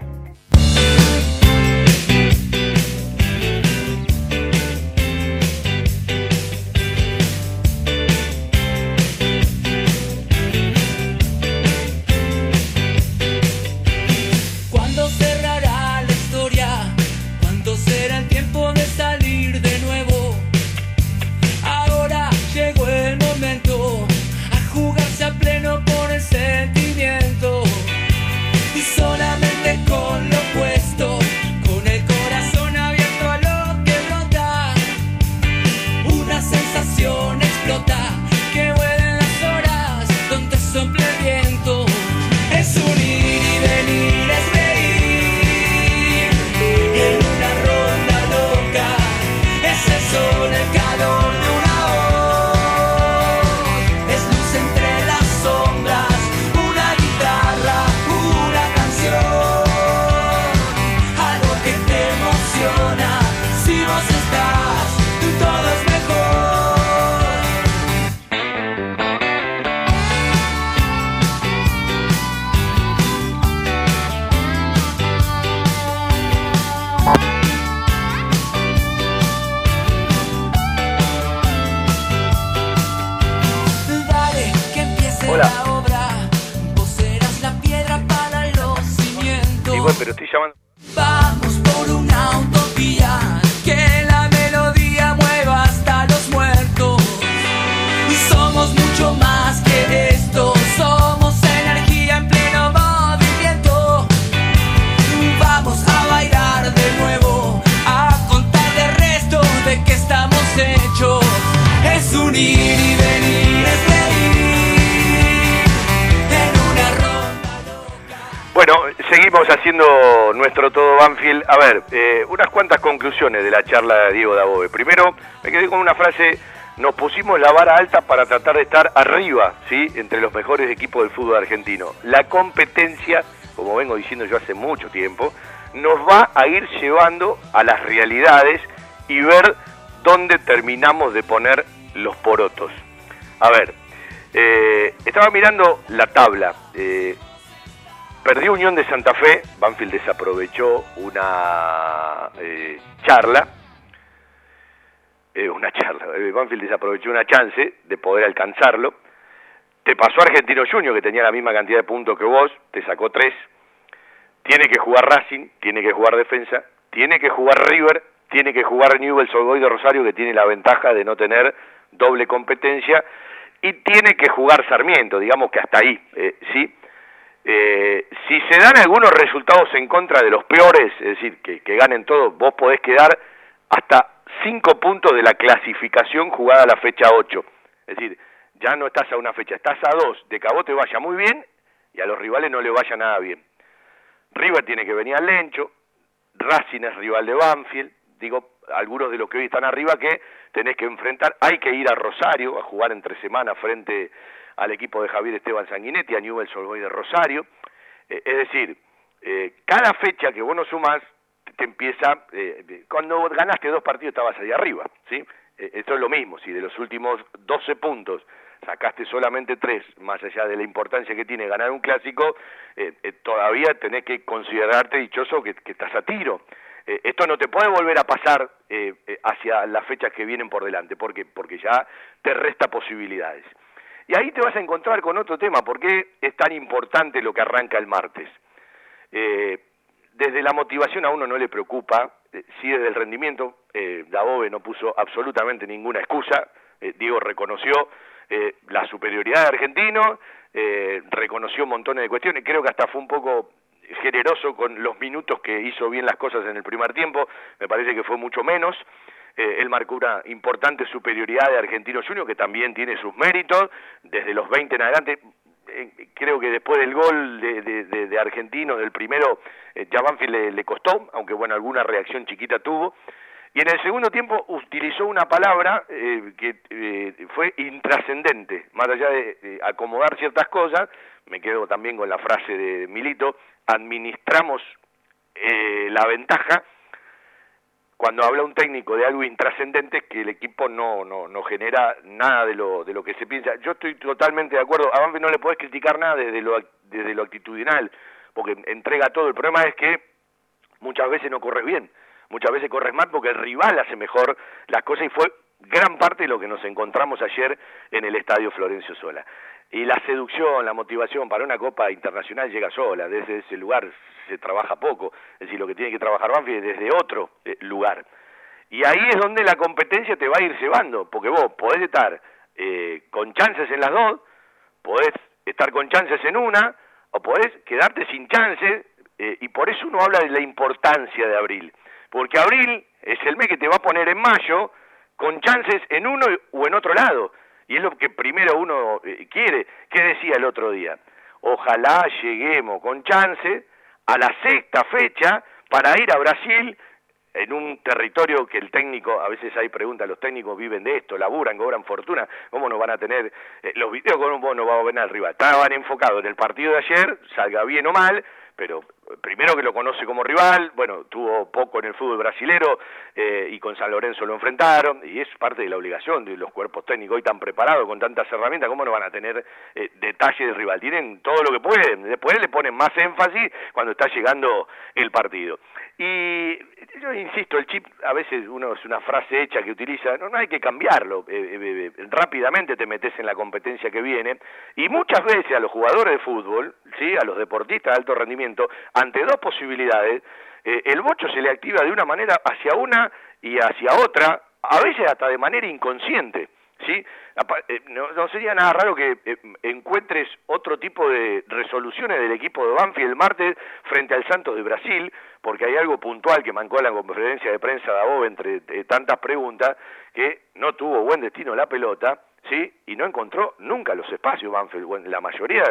de la charla de Diego Dabove. Primero, me quedé con una frase, nos pusimos la vara alta para tratar de estar arriba, ¿sí? Entre los mejores equipos del fútbol argentino. La competencia, como vengo diciendo yo hace mucho tiempo, nos va a ir llevando a las realidades y ver dónde terminamos de poner los porotos. A ver, eh, estaba mirando la tabla. Eh, Perdió Unión de Santa Fe, Banfield desaprovechó una eh, charla, eh, una charla, eh, Banfield desaprovechó una chance de poder alcanzarlo. Te pasó Argentino Junior, que tenía la misma cantidad de puntos que vos, te sacó tres. Tiene que jugar Racing, tiene que jugar Defensa, tiene que jugar River, tiene que jugar Newell's Old de Rosario, que tiene la ventaja de no tener doble competencia, y tiene que jugar Sarmiento, digamos que hasta ahí, ¿sí? Eh, se dan algunos resultados en contra de los peores, es decir, que, ganen todo, vos podés quedar hasta cinco puntos de la clasificación jugada a la fecha 8. Es decir, ya no estás a una fecha, estás a dos, de que a vos te vaya muy bien y a los rivales no le vaya nada bien. River tiene que venir al Lencho, Racing es rival de Banfield, digo, algunos de los que hoy están arriba que tenés que enfrentar, hay que ir a Rosario a jugar entre semanas frente al equipo de Javier Esteban Sanguinetti, a Newell's Old de Rosario, eh, es decir, eh, cada fecha que vos no sumás te empieza, eh, cuando ganaste dos partidos estabas ahí arriba, ¿sí? esto es lo mismo, si de los últimos 12 puntos sacaste solamente tres, más allá de la importancia que tiene ganar un clásico, todavía tenés que considerarte dichoso que, estás a tiro. esto no te puede volver a pasar hacia las fechas que vienen por delante, porque porque ya te resta posibilidades. Y ahí te vas a encontrar con otro tema, ¿por qué es tan importante lo que arranca el martes? Eh, desde la motivación a uno no le preocupa, eh, si desde el rendimiento, eh, Dabove no puso absolutamente ninguna excusa, eh, Diego reconoció la superioridad de Argentino, reconoció montones de cuestiones, creo que hasta fue un poco generoso con los minutos que hizo bien las cosas en el primer tiempo, me parece que fue mucho menos, eh, él marcó una importante superioridad de Argentino Junior que también tiene sus méritos, desde los 20 en adelante, eh, creo que después del gol de, de, Argentino, del primero, eh, Banfield le, costó, aunque bueno, alguna reacción chiquita tuvo, y en el segundo tiempo utilizó una palabra eh, que fue intrascendente, más allá de acomodar ciertas cosas, me quedo también con la frase de Milito, administramos la ventaja, cuando habla un técnico de algo intrascendente que el equipo no, no, no genera nada de lo, de lo que se piensa. Yo estoy totalmente de acuerdo, a Banfield no le podés criticar nada desde lo, desde lo actitudinal, porque entrega todo. El problema es que muchas veces no corres bien, muchas veces corres mal porque el rival hace mejor las cosas y fue gran parte de lo que nos encontramos ayer en el estadio Florencio Sola. Y la seducción, la motivación para una Copa Internacional llega sola, desde ese lugar se trabaja poco, es decir, lo que tiene que trabajar Banfield es desde otro eh, lugar. Y ahí es donde la competencia te va a ir cebando, porque vos podés estar eh, con chances en las dos, podés estar con chances en una, o podés quedarte sin chances, eh, y por eso uno habla de la importancia de abril, porque abril es el mes que te va a poner en mayo con chances en uno o en otro lado y es lo que primero uno eh, quiere. ¿Qué decía el otro día? Ojalá lleguemos con chance a la sexta fecha para ir a Brasil en un territorio que el técnico, a veces hay preguntas, los técnicos viven de esto, laburan, cobran fortuna, ¿cómo no van a tener eh, los videos? ¿Cómo no va a venir al rival? Estaban enfocados en el partido de ayer, salga bien o mal, pero primero que lo conoce como rival, bueno, tuvo poco en el fútbol brasilero eh, y con San Lorenzo lo enfrentaron, y es parte de la obligación de los cuerpos técnicos hoy tan preparados, con tantas herramientas, ¿cómo no van a tener eh, detalle del rival? Tienen todo lo que pueden, después le ponen más énfasis cuando está llegando el partido. Y yo insisto, el chip a veces uno es una frase hecha que utiliza, no, no hay que cambiarlo, eh, rápidamente te metes en la competencia que viene, y muchas veces a los jugadores de fútbol, ¿sí? a los deportistas de alto rendimiento, ante dos posibilidades, eh, el bocho se le activa de una manera hacia una y hacia otra, a veces hasta de manera inconsciente. ¿sí? Eh, no, sería nada raro que eh, encuentres otro tipo de resoluciones del equipo de Banfield el martes frente al Santos de Brasil, porque hay algo puntual que mancó la conferencia de prensa de Abob entre tantas preguntas, que no tuvo buen destino la pelota, ¿sí? y no encontró nunca los espacios Banfield, la mayoría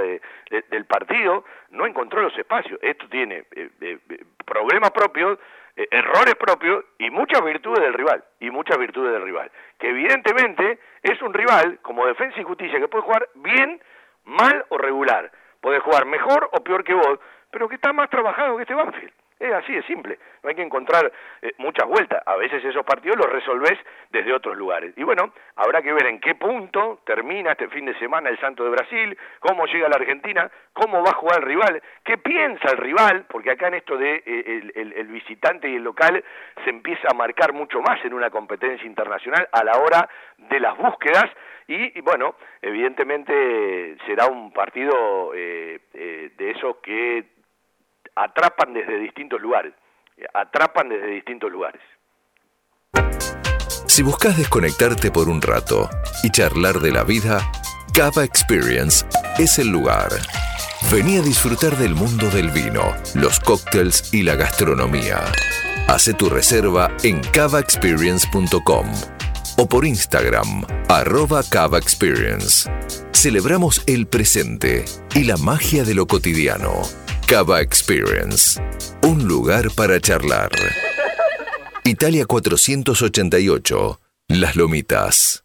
del partido no encontró los espacios. Esto tiene eh, eh, eh, problemas propios, errores propios y muchas virtudes del rival, y muchas virtudes del rival, que evidentemente es un rival como Defensa y Justicia que puede jugar bien, mal o regular, puede jugar mejor o peor que vos, pero que está más trabajado que este Banfield. Es así de simple, no hay que encontrar eh, muchas vueltas. A veces esos partidos los resolvés desde otros lugares. Y bueno, habrá que ver en qué punto termina este fin de semana el Santo de Brasil, cómo llega la Argentina, cómo va a jugar el rival, qué piensa el rival, porque acá en esto de eh, el, visitante y el local se empieza a marcar mucho más en una competencia internacional a la hora de las búsquedas y, bueno, evidentemente será un partido eh, de esos que atrapan desde distintos lugares, atrapan desde distintos lugares. Si buscas desconectarte por un rato y charlar de la vida, Cava Experience es el lugar. Vení a disfrutar del mundo del vino, los cócteles y la gastronomía. Hace tu reserva en cavaexperience.com o por Instagram, arroba Cava Experience. Celebramos el presente y la magia de lo cotidiano. Cava Experience, un lugar para charlar. Italia 488, Las Lomitas.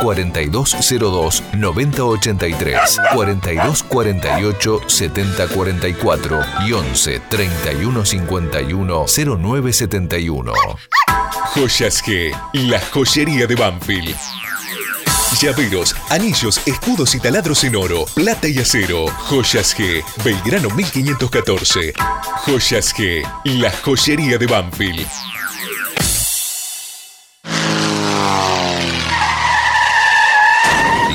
4202 9083, 4248 7044 y 11 3151 0971. Joyas G, la joyería de Banfield. Llaveros, anillos, escudos y taladros en oro, plata y acero. Joyas G, Belgrano 1514. Joyas G, la joyería de Banfield.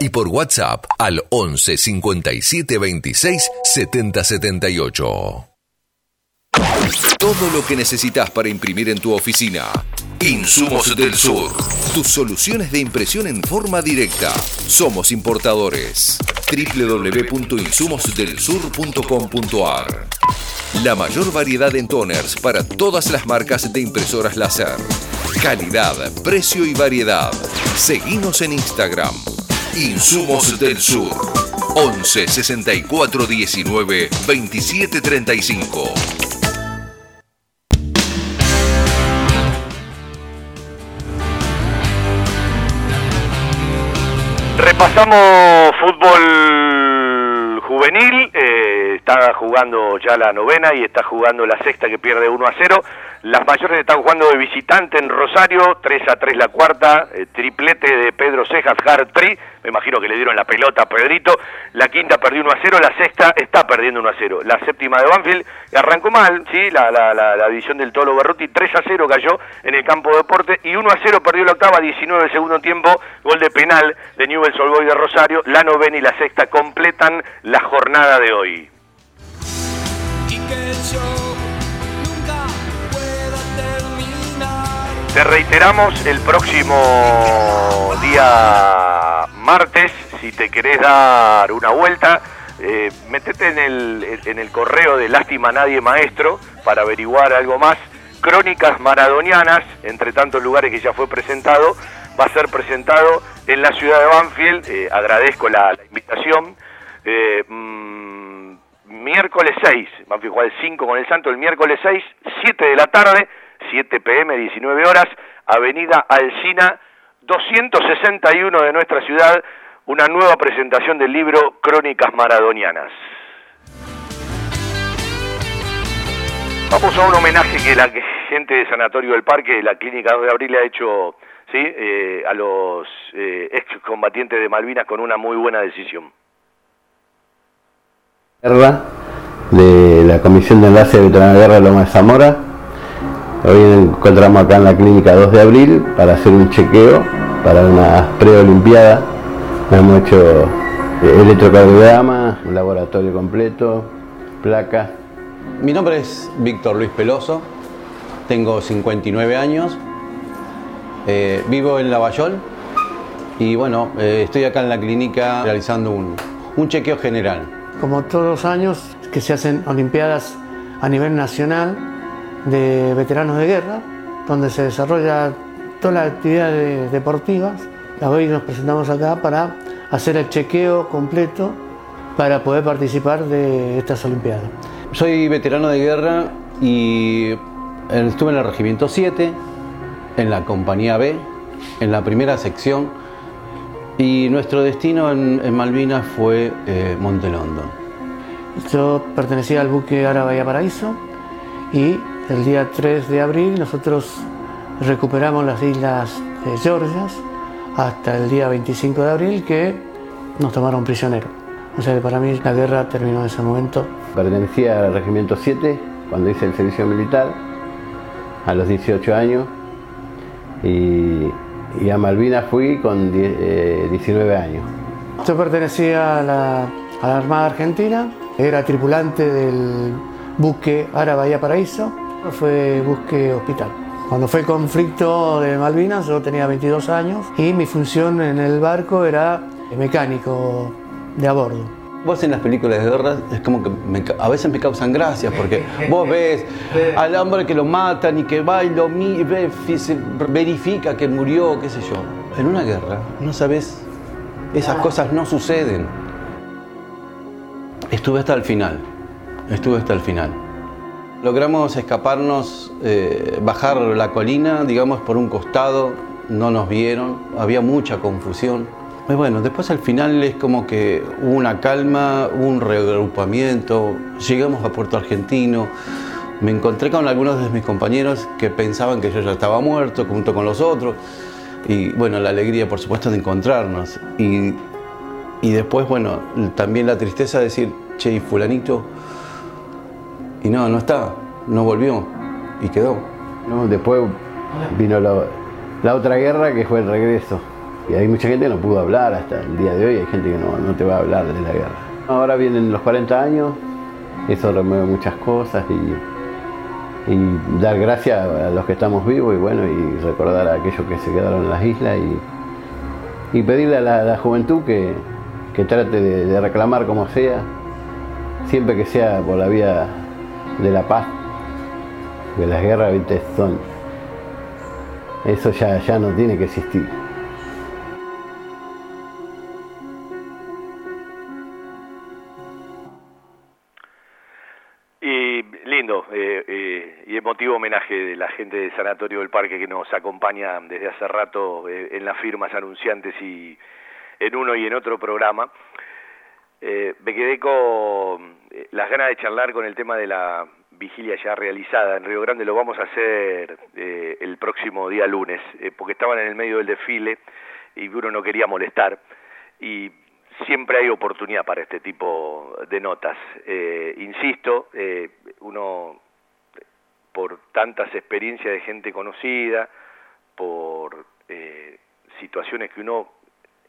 y por WhatsApp al 11 57 26 70 78. Todo lo que necesitas para imprimir en tu oficina. Insumos del Sur. Tus soluciones de impresión en forma directa. Somos importadores. www.insumosdelsur.com.ar La mayor variedad en toners para todas las marcas de impresoras láser. Calidad, precio y variedad. Seguimos en Instagram. Insumos del Sur. 11 64 19 27 35. Repasamos fútbol juvenil, eh, está jugando ya la novena y está jugando la sexta que pierde 1 a 0. Las mayores están jugando de visitante en Rosario, 3 a 3 la cuarta, eh, triplete de Pedro Cejas, hard tri, me imagino que le dieron la pelota a Pedrito, la quinta perdió 1 a 0, la sexta está perdiendo 1 a 0, la séptima de Banfield arrancó mal, sí, la, la, la, la división del Tolo Berruti, 3 a 0 cayó en el campo de deporte y 1 a 0 perdió la octava, 19 de segundo tiempo, gol de penal de Newell's Old Boys de Rosario, la novena y la sexta completan la jornada de hoy. Te reiteramos el próximo día martes, si te querés dar una vuelta, eh, metete en el, en el correo de Lástima Nadie Maestro para averiguar algo más. Crónicas Maradonianas, entre tantos lugares que ya fue presentado, va a ser presentado en la ciudad de Banfield. Eh, agradezco la, invitación. Eh, mm, miércoles 6, Banfield juega el 5 con el Santo, el miércoles 6, 7 de la tarde 7 pm, 19 horas, Avenida Alcina 261 de nuestra ciudad, una nueva presentación del libro Crónicas Maradonianas. Vamos a un homenaje que la gente de Sanatorio del Parque, la Clínica 2 de Abril, ha hecho ¿sí? Eh, a los eh, excombatientes de Malvinas con una muy buena decisión. De la Comisión de Enlace de de Guerra Loma de Zamora. Hoy encontramos acá en la Clínica 2 de Abril para hacer un chequeo para una preolimpiada. Hemos hecho eh, electrocardiograma, un laboratorio completo, placas mi nombre es Víctor Luis Peloso, tengo 59 años, eh, vivo en Lavallol y bueno, eh, estoy acá en la clínica realizando un, un chequeo general. Como todos los años que se hacen Olimpiadas a nivel nacional de veteranos de guerra, donde se desarrolla todas las actividades deportivas, hoy nos presentamos acá para hacer el chequeo completo para poder participar de estas Olimpiadas. Soy veterano de guerra y estuve en el Regimiento 7, en la Compañía B, en la primera sección y nuestro destino en, Malvinas fue eh, Montelondon. Yo pertenecía al buque Ara Bahía Paraíso y el día 3 de abril nosotros recuperamos las islas de Georgias hasta el día 25 de abril que nos tomaron prisioneros. O sea que para mí la guerra terminó en ese momento. Pertenecía al Regimiento 7 cuando hice el servicio militar a los 18 años y, a Malvinas fui con 19 eh, años. Yo pertenecía a la, Armada Argentina, era tripulante del buque Ara Bahía Paraíso, fue buque hospital. Cuando fue el conflicto de Malvinas yo tenía 22 años y mi función en el barco era mecánico de a bordo. Vos en las películas de guerra es como que a veces me causan gracias porque vos ves al hombre que lo matan y que va y lo ve, verifica que murió, qué sé yo. En una guerra no sabes, esas cosas no suceden. Estuve hasta el final, estuve hasta el final. Logramos escaparnos, eh, bajar la colina, digamos, por un costado, no nos vieron, había mucha confusión. Bueno, después al final es como que hubo una calma, un reagrupamiento, llegamos a Puerto Argentino, me encontré con algunos de mis compañeros que pensaban que yo ya estaba muerto junto con los otros. Y bueno, la alegría por supuesto de encontrarnos. Y, después bueno, también la tristeza de decir, che, y fulanito, y no, no está, no volvió y quedó. después vino la otra guerra que fue el regreso. Y hay mucha gente que no pudo hablar hasta el día de hoy, hay gente que no, te va a hablar de la guerra. Ahora vienen los 40 años, eso remueve muchas cosas y, y dar gracias a los que estamos vivos y bueno, y recordar a aquellos que se quedaron en las islas y, pedirle a la, juventud que, trate de, reclamar como sea, siempre que sea por la vía de la paz, de las guerras, son, eso ya, ya no tiene que existir. emotivo homenaje de la gente de Sanatorio del Parque que nos acompaña desde hace rato eh, en las firmas anunciantes y en uno y en otro programa. Eh, me quedé con eh, las ganas de charlar con el tema de la vigilia ya realizada en Río Grande. Lo vamos a hacer el próximo día lunes, porque estaban en el medio del desfile y uno no quería molestar. Y siempre hay oportunidad para este tipo de notas. insisto, uno por tantas experiencias de gente conocida, por eh, situaciones que uno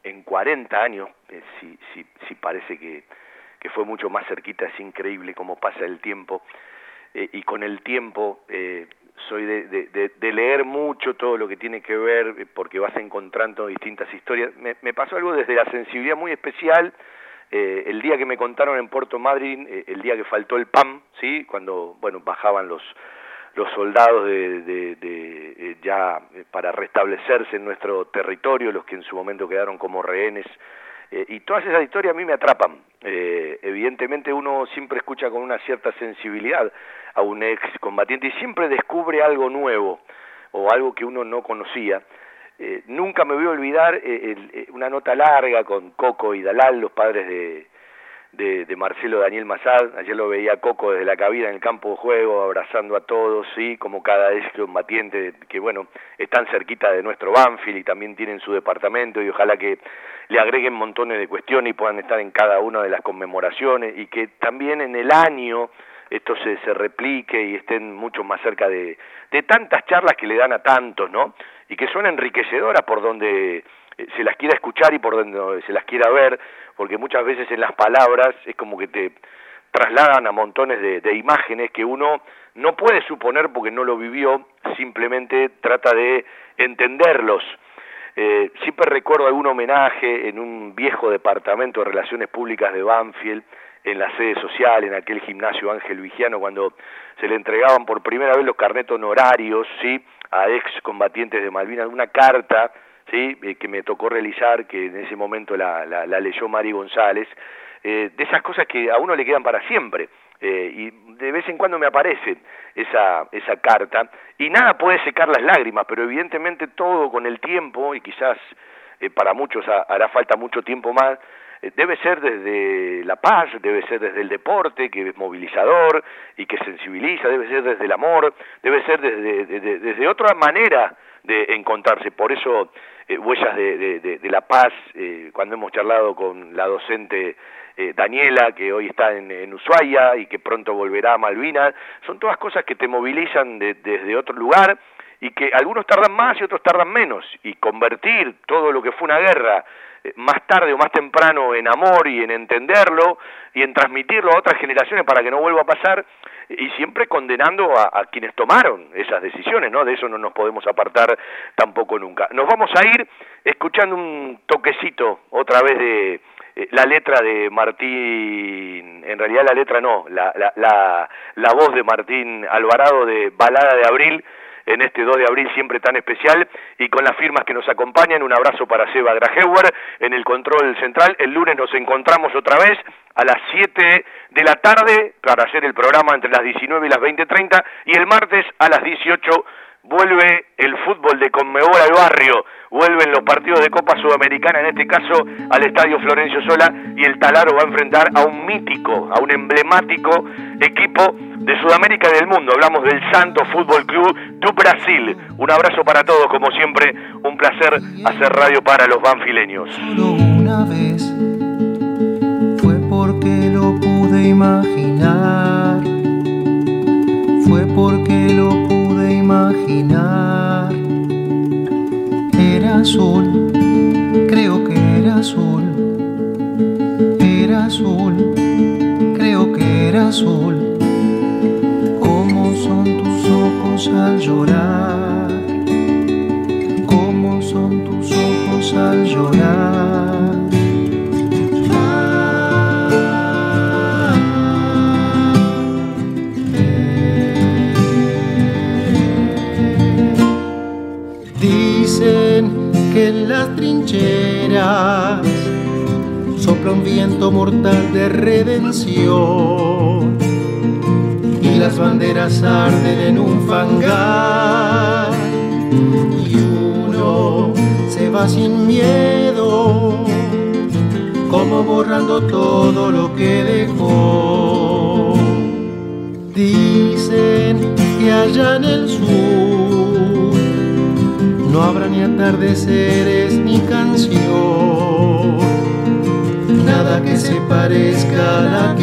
en 40 años, eh, si, si, parece que, que, fue mucho más cerquita, es increíble cómo pasa el tiempo, eh, y con el tiempo soy de, de, de, leer mucho todo lo que tiene que ver, porque vas encontrando distintas historias. Me, pasó algo desde la sensibilidad muy especial, el día que me contaron en Puerto Madryn, el día que faltó el PAM, ¿sí? cuando bueno bajaban los, los soldados de, eh, ya eh, para restablecerse en nuestro territorio, los que en su momento quedaron como rehenes. Eh, y todas esas historias a mí me atrapan. evidentemente uno siempre escucha con una cierta sensibilidad a un ex combatiente y siempre descubre algo nuevo o algo que uno no conocía. nunca me voy a olvidar una nota larga con Coco y Dalal, los padres de, de, de, Marcelo Daniel Mazad, ayer lo veía Coco desde la cabina en el campo de juego, abrazando a todos, sí, como cada ex combatiente que bueno, están cerquita de nuestro Banfield y también tienen su departamento y ojalá que le agreguen montones de cuestiones y puedan estar en cada una de las conmemoraciones y que también en el año esto se, se replique y estén mucho más cerca de, de tantas charlas que le dan a tantos, ¿no? Y que son enriquecedoras por donde se las quiera escuchar y por donde se las quiera ver, porque muchas veces en las palabras es como que te trasladan a montones de, de imágenes que uno no puede suponer porque no lo vivió, simplemente trata de entenderlos. Eh, siempre recuerdo algún homenaje en un viejo departamento de relaciones públicas de Banfield, en la sede social, en aquel gimnasio Ángel Vigiano, cuando se le entregaban por primera vez los carnetos honorarios, ¿sí? a ex combatientes de Malvinas, una carta ¿sí? Eh, que me tocó realizar, que en ese momento la, la, la leyó Mari González, eh, de esas cosas que a uno le quedan para siempre. Eh, y de vez en cuando me aparece esa, esa carta, y nada puede secar las lágrimas, pero evidentemente todo con el tiempo, y quizás eh, para muchos hará falta mucho tiempo más, eh, debe ser desde la paz, debe ser desde el deporte, que es movilizador y que sensibiliza, debe ser desde el amor, debe ser desde, desde, desde otra manera de encontrarse. Por eso, eh, Huellas de, de, la Paz, eh, cuando hemos charlado con la docente eh, Daniela, que hoy está en, en, Ushuaia y que pronto volverá a Malvinas, son todas cosas que te movilizan de, desde otro lugar y que algunos tardan más y otros tardan menos. Y convertir todo lo que fue una guerra eh, más tarde o más temprano en amor y en entenderlo y en transmitirlo a otras generaciones para que no vuelva a pasar y siempre condenando a, a, quienes tomaron esas decisiones, ¿no? De eso no nos podemos apartar tampoco nunca. Nos vamos a ir escuchando un toquecito otra vez de eh, la letra de Martín, en realidad la letra no, la, la, la, la voz de Martín Alvarado de Balada de Abril, en este 2 de abril siempre tan especial y con las firmas que nos acompañan. Un abrazo para Seba Grajeuer en el control central. El lunes nos encontramos otra vez a las 7 de la tarde para hacer el programa entre las 19 y las 20.30 y el martes a las 18 vuelve el fútbol de Conmebol al barrio, vuelven los partidos de Copa Sudamericana, en este caso al Estadio Florencio Sola, y el Talaro va a enfrentar a un mítico, a un emblemático equipo de Sudamérica y del mundo. Hablamos del Santo Fútbol Club do Brasil. Un abrazo para todos, como siempre, un placer hacer radio para los banfileños. Solo una vez fue porque lo pude imaginar, fue porque lo pude imaginar. Era azul, creo que era azul, era azul, creo que era azul al llorar, cómo son tus ojos al llorar. Trincheras sopla un viento mortal de redención. Las banderas arden en un fangar y uno se va sin miedo, como borrando todo lo que dejó. Dicen que allá en el sur no habrá ni atardeceres ni canción, nada que se parezca a la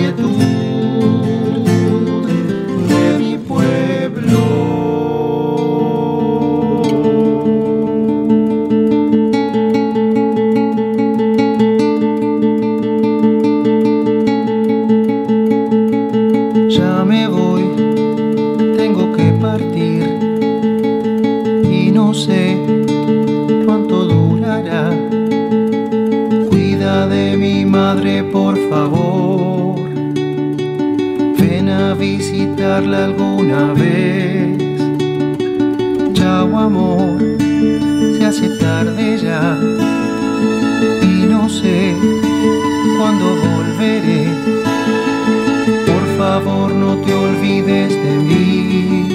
alguna vez. Chao amor, se hace tarde ya y no sé cuándo volveré. Por favor no te olvides de mí.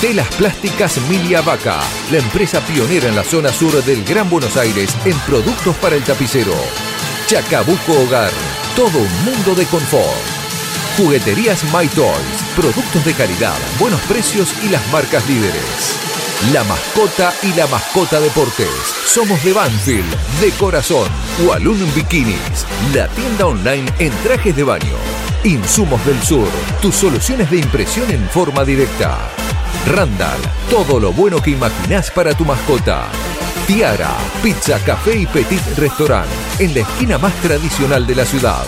Telas Plásticas Milia Vaca, la empresa pionera en la zona sur del Gran Buenos Aires en productos para el tapicero. Chacabuco Hogar, todo un mundo de confort. Jugueterías My Toys, productos de calidad, buenos precios y las marcas líderes. La mascota y la mascota deportes. Somos de Banfield, de corazón. Walloon Bikinis, la tienda online en trajes de baño. Insumos del Sur, tus soluciones de impresión en forma directa. Randall, todo lo bueno que imaginás para tu mascota. Tiara, pizza, café y petit restaurant, en la esquina más tradicional de la ciudad.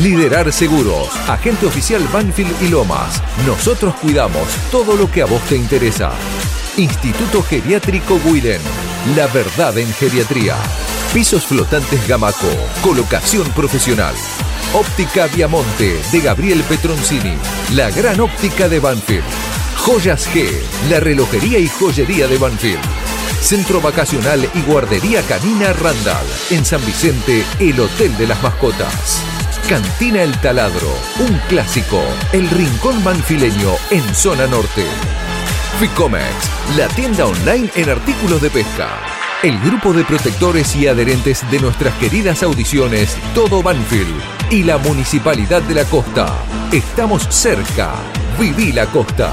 Liderar Seguros, agente oficial Banfield y Lomas. Nosotros cuidamos todo lo que a vos te interesa. Instituto Geriátrico Guiden. La verdad en geriatría. Pisos flotantes Gamaco. Colocación profesional. Óptica Viamonte de Gabriel Petroncini. La gran óptica de Banfield. Joyas G. La relojería y joyería de Banfield. Centro Vacacional y Guardería Canina Randall. En San Vicente, el Hotel de las Mascotas. Cantina El Taladro, un clásico, el rincón manfileño en zona norte. Ficomex, la tienda online en artículos de pesca. El grupo de protectores y adherentes de nuestras queridas audiciones Todo Banfield y la Municipalidad de la Costa. Estamos cerca. Viví la costa.